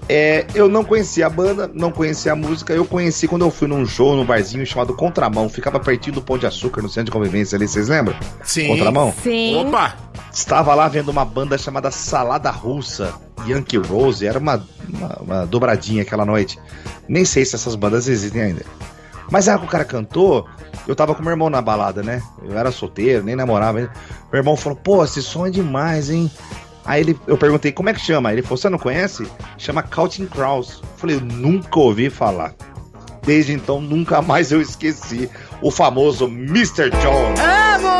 é, eu não conhecia a banda, não conhecia a música, eu conheci quando eu fui num show, num barzinho chamado Contramão, ficava pertinho do Pão de Açúcar, no centro de convivência ali, vocês lembram? Sim. Contramão? Sim. Opa! Estava lá vendo uma banda chamada Salada Russa, Yankee Rose, era uma, uma, uma dobradinha aquela noite. Nem sei se essas bandas existem ainda. Mas a hora que o cara cantou, eu tava com meu irmão na balada, né? Eu era solteiro, nem namorava. ainda. Meu irmão falou, pô, esse som é demais, hein? Aí ele, eu perguntei, como é que chama? Ele falou, você não conhece? Chama Counting Crows. Falei, eu nunca ouvi falar. Desde então, nunca mais eu esqueci o famoso Mr. John. Amo!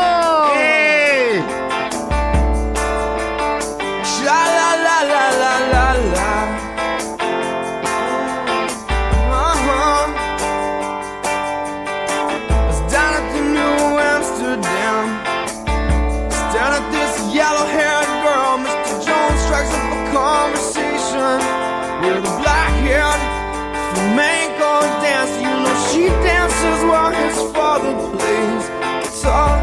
all the place. It's all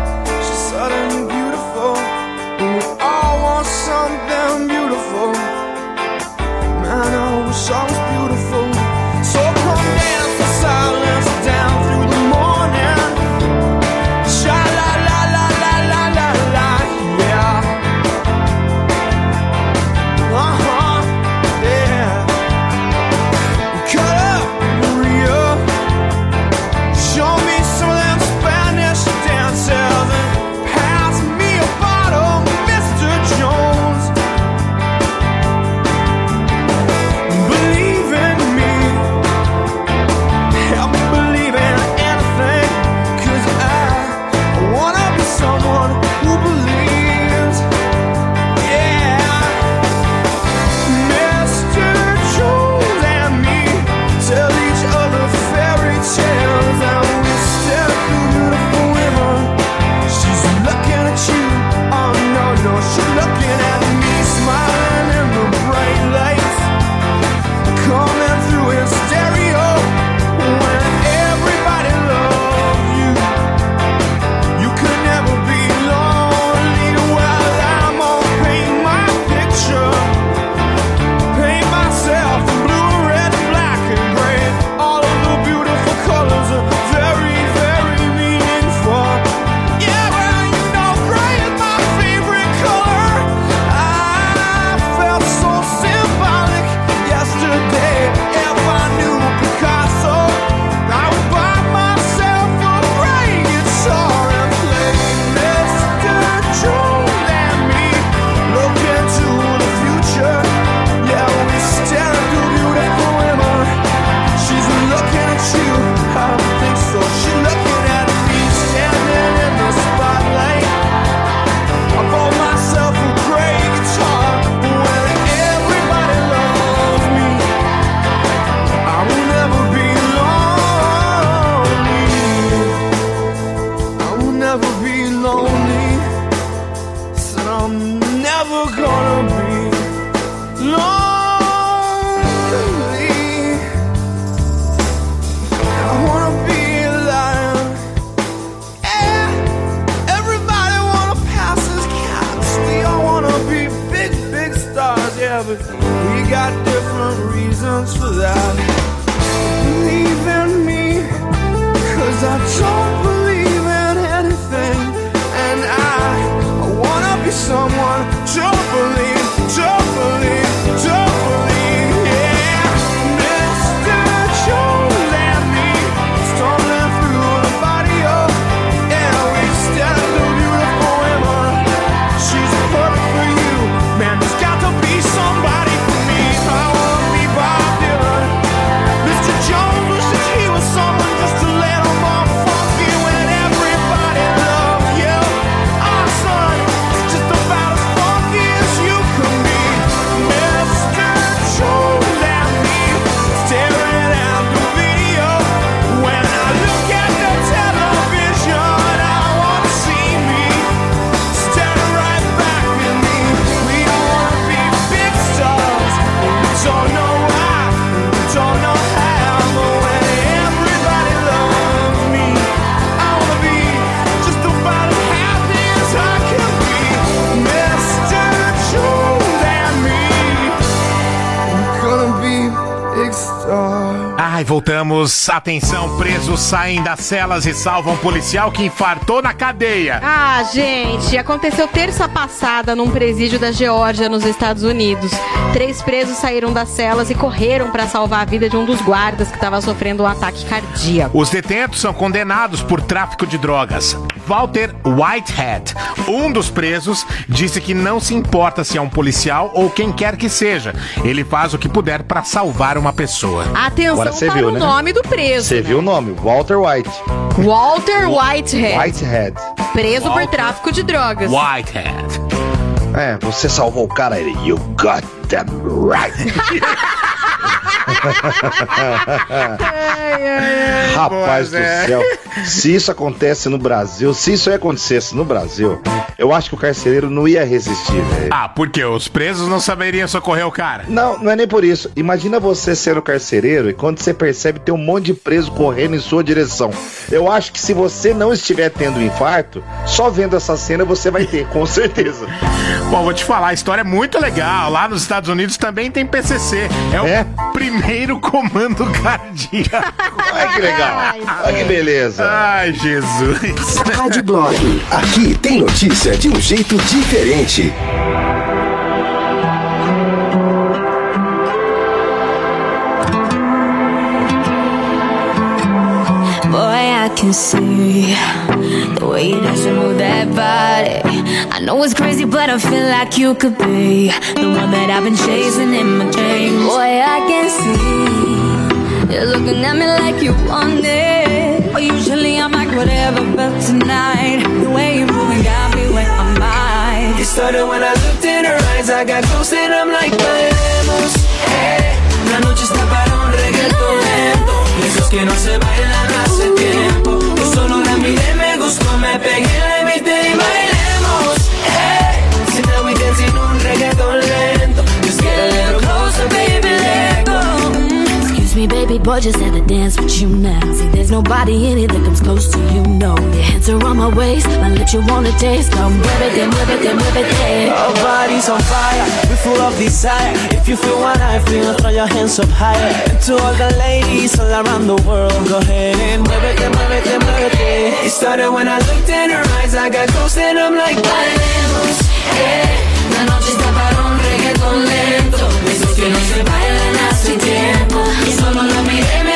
voltamos. Atenção, presos saem das celas e salvam um policial que infartou na cadeia. Ah, gente, aconteceu terça passada num presídio da Geórgia, nos Estados Unidos. Três presos saíram das celas e correram para salvar a vida de um dos guardas que estava sofrendo um ataque cardíaco. Os detentos são condenados por tráfico de drogas. Walter Whitehead, um dos presos, disse que não se importa se é um policial ou quem quer que seja. Ele faz o que puder para salvar uma pessoa. Atenção Agora você para viu, o né? nome do preso. Você viu o nome? Walter White. Walter Whitehead. Whitehead. Preso por tráfico de drogas. Whitehead. É, você salvou o cara, ele. You got them right. Rapaz Pois do é. céu, se isso acontece no Brasil, se isso acontecesse no Brasil, eu acho que o carcereiro não ia resistir, velho. Ah, porque os presos não saberiam socorrer o cara. Não, não é nem por isso. Imagina você sendo carcereiro e quando você percebe tem um monte de preso correndo em sua direção. Eu acho que se você não estiver tendo um infarto, só vendo essa cena você vai ter, com certeza. Bom, vou te falar, a história é muito legal. Lá nos Estados Unidos também tem PCC. É o primeiro comando cardíaco. Olha que legal. Olha que beleza. Ai, Jesus. Rádio Blog. Aqui tem notícia de um jeito diferente. Can see the way you dance and move that body. I know it's crazy, but I feel like you could be the one that I've been chasing in my dreams. Boy, I can see you're looking at me like you want it. But usually I'm like whatever, but tonight the way you're moving got me wet. started when I looked in her eyes. I got close and I'm like. Eh, la noche está para un reggaeton que no se bailan hace tiempo. Yo solo la miré, me gustó, me pegué, la invité y bailemos. Boy, just had to dance with you now. See, there's nobody in it that comes close to you, no. Your hands are on my waist, my lips you wanna taste. Come muévete, muévete, muévete. Our bodies on fire, we're full of desire. If you feel what I feel, throw your hands up higher. And to all the ladies all around the world, go ahead and muévete, muévete, muévete. It whip it. It started when I looked in her eyes, I got close and I'm like, bailemos, eh. La noche está para un reggaeton lento. Esos que no se bailan tiempo. Y solo la miré,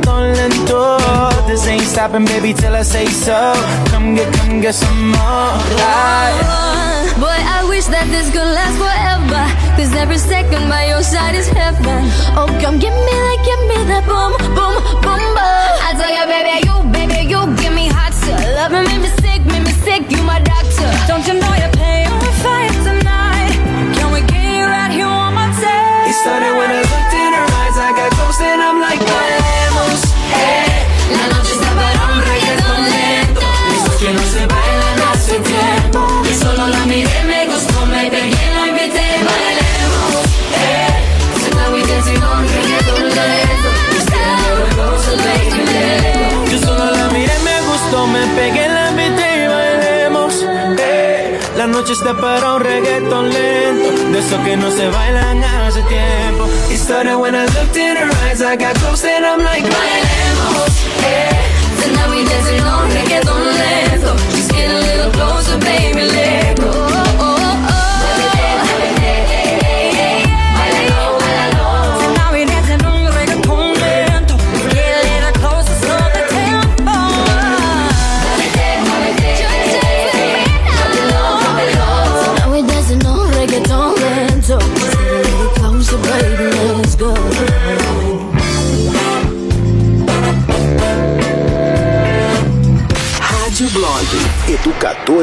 this lento. This ain't stopping, baby, till I say so. Come get, come get some more. Like, Boy, I wish that this could last forever. Cause every second by your side is heaven. Oh, come give me that, give me that boom, boom, boom, boom. I tell you, baby, you, baby, you give me hot shit. Love me, make me sick, make me sick, you my doctor. Don't you know you're paying a fight tonight? Can we get you right here on my tail? It started when I looked in her eyes, I got close and I'm like, bailemos, Está para un reggaeton lento. De esos que no se bailan hace tiempo. It started when I looked in her eyes, I got close and I'm like, bailemos, eh. Now we dancing on reggaeton lento. Just get a little closer, baby, let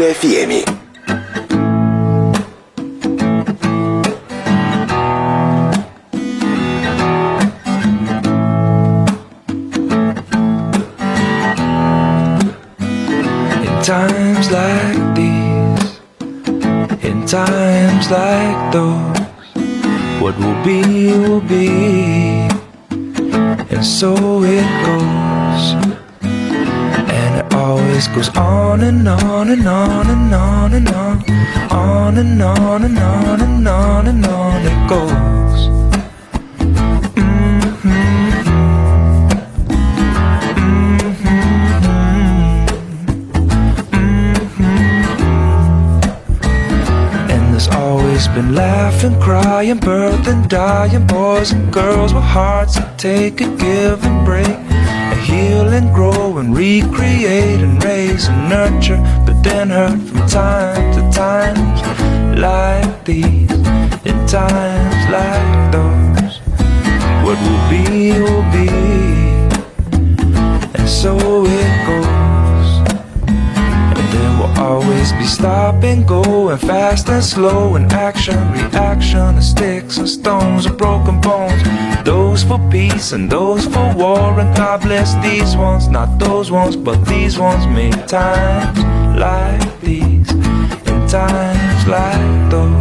FM. In times like these, in times like those, what will be will be, and so it goes. And it always goes on and on and on and on and on and on and on it goes. Mm-hmm. Mm-hmm. Mm-hmm. And there's always been laughing, crying, birth and dying, boys and girls with hearts that take and give and break, and heal and grow and recreate and raise and nurture, but then hurt from time times like those. What will be, will be, and so it goes. And then we'll always be stopping, going fast and slow and action, reaction, and sticks and stones and broken bones. Those for peace and those for war. And God bless these ones, not those ones, but these ones. Make times like these, in times like those.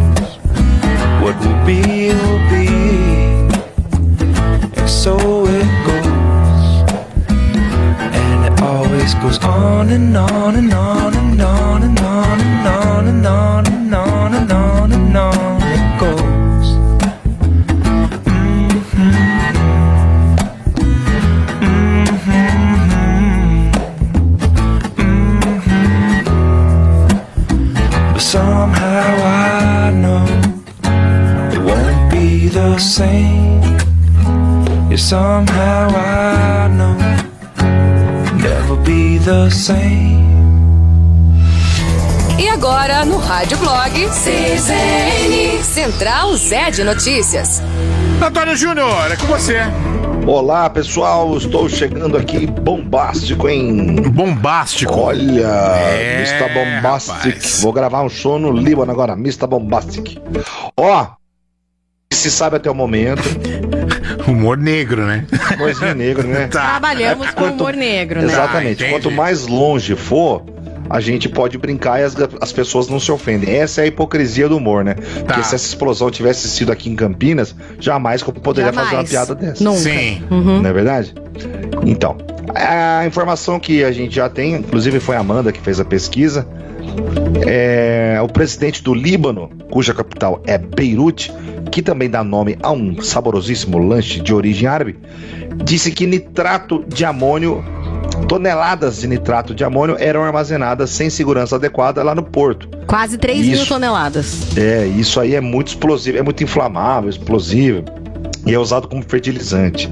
What will be, will be, and so it goes. And it always goes on and on and on and on and on and on and on and on and on and on somehow I know never be the same. E agora no Rádio Blog CZN Central Zé de Notícias. Antônio Júnior, é com você. Olá, pessoal. Estou chegando aqui bombástico, hein? Bombástico. Olha, É, Mr. Bombastic. Vou gravar um show no Líbano agora, Mr. Bombastic. Ó, se sabe até o momento. Humor negro, né? Humorzinho negro, né? Trabalhamos com humor negro, né? Exatamente. Ah. Quanto mais longe for, a gente pode brincar e as, as pessoas não se ofendem. Essa é a hipocrisia do humor, né? Tá. Porque se essa explosão tivesse sido aqui em Campinas, jamais que eu poderia Jamais. fazer uma piada dessa. Nunca. Sim. Uhum. Não é verdade? Então, a informação que a gente já tem, inclusive foi a Amanda que fez a pesquisa, é o presidente do Líbano, cuja capital é Beirute, que também dá nome a um saborosíssimo lanche de origem árabe, disse que nitrato de amônio, toneladas de nitrato de amônio eram armazenadas sem segurança adequada lá no porto. Quase 3 mil Isso. toneladas. É, isso aí é muito explosivo, é muito inflamável, explosivo. E é usado como fertilizante.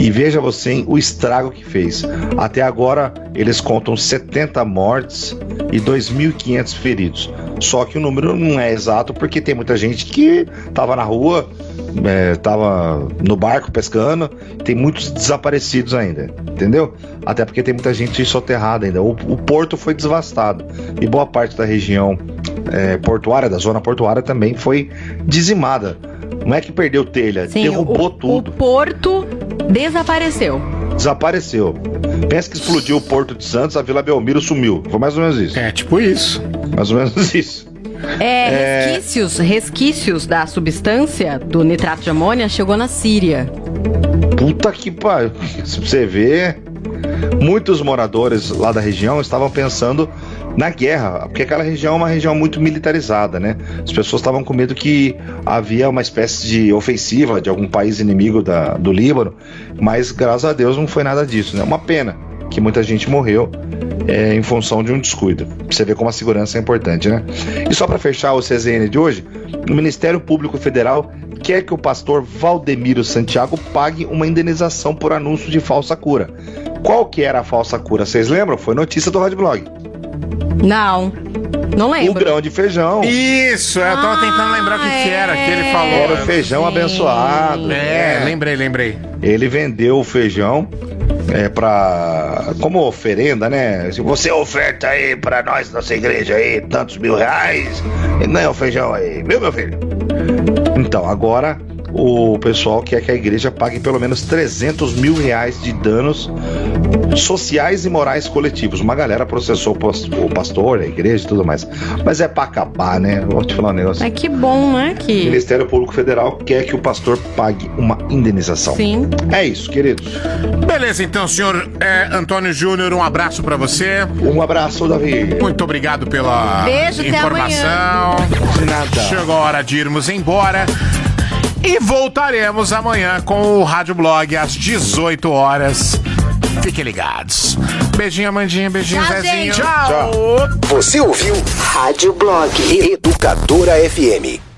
E veja você o estrago que fez. Até agora, eles contam 70 mortes e 2.500 feridos. Só que o número não é exato porque tem muita gente que estava na rua, estava no barco pescando. Tem muitos desaparecidos ainda, entendeu? Até porque tem muita gente soterrada ainda. O, o porto foi devastado e boa parte da região é, portuária, da zona portuária também foi dizimada. Não é que perdeu telha, Sim, derrubou o, tudo, o porto desapareceu. desapareceu. Pensa que explodiu o Porto de Santos, a Vila Belmiro sumiu. Foi mais ou menos isso. É, tipo isso. Mais ou menos isso. É, resquícios, resquícios da substância do nitrato de amônia chegou na Síria. Puta que pariu. Se você ver, muitos moradores lá da região estavam pensando na guerra, porque aquela região é uma região muito militarizada, né? As pessoas estavam com medo que havia uma espécie de ofensiva de algum país inimigo da, do Líbano, mas graças a Deus não foi nada disso, né? Uma pena que muita gente morreu é, em função de um descuido. Você ver como a segurança é importante, né? E só para fechar o CZN de hoje, o Ministério Público Federal quer que o pastor Valdemiro Santiago pague uma indenização por anúncio de falsa cura. Qual que era a falsa cura? Vocês lembram? Foi notícia do Rádio Blog. Não. Não O lembro. grão de feijão. Isso, eu tava tentando lembrar o que, que era que ele falou. Era o feijão abençoado. É, lembrei, lembrei. Ele vendeu o feijão é, para como oferenda, né? Se você oferta aí para nós, nossa igreja aí, tantos mil reais, e não é o feijão aí, viu, meu filho? Então, agora o pessoal quer que a igreja pague pelo menos 300 mil reais de danos sociais e morais coletivos. Uma galera processou o pas- o pastor, a igreja e tudo mais. Mas é pra acabar, né? Vou te falar um negócio. Mas que bom, né? O Que. Ministério Público Federal quer que o pastor pague uma indenização. Sim. É isso, queridos. Beleza, então, senhor é, Antônio Júnior, um abraço pra você. Um abraço, Davi. Muito obrigado pela Beijo, informação. Nada. Chegou a hora de irmos embora. E voltaremos amanhã com o Rádio Blog às 18 horas. Fiquem ligados. Beijinho, Amandinha. Beijinho, Tchau, Zezinho. gente. Tchau. Você ouviu Rádio Blog Educadora FM.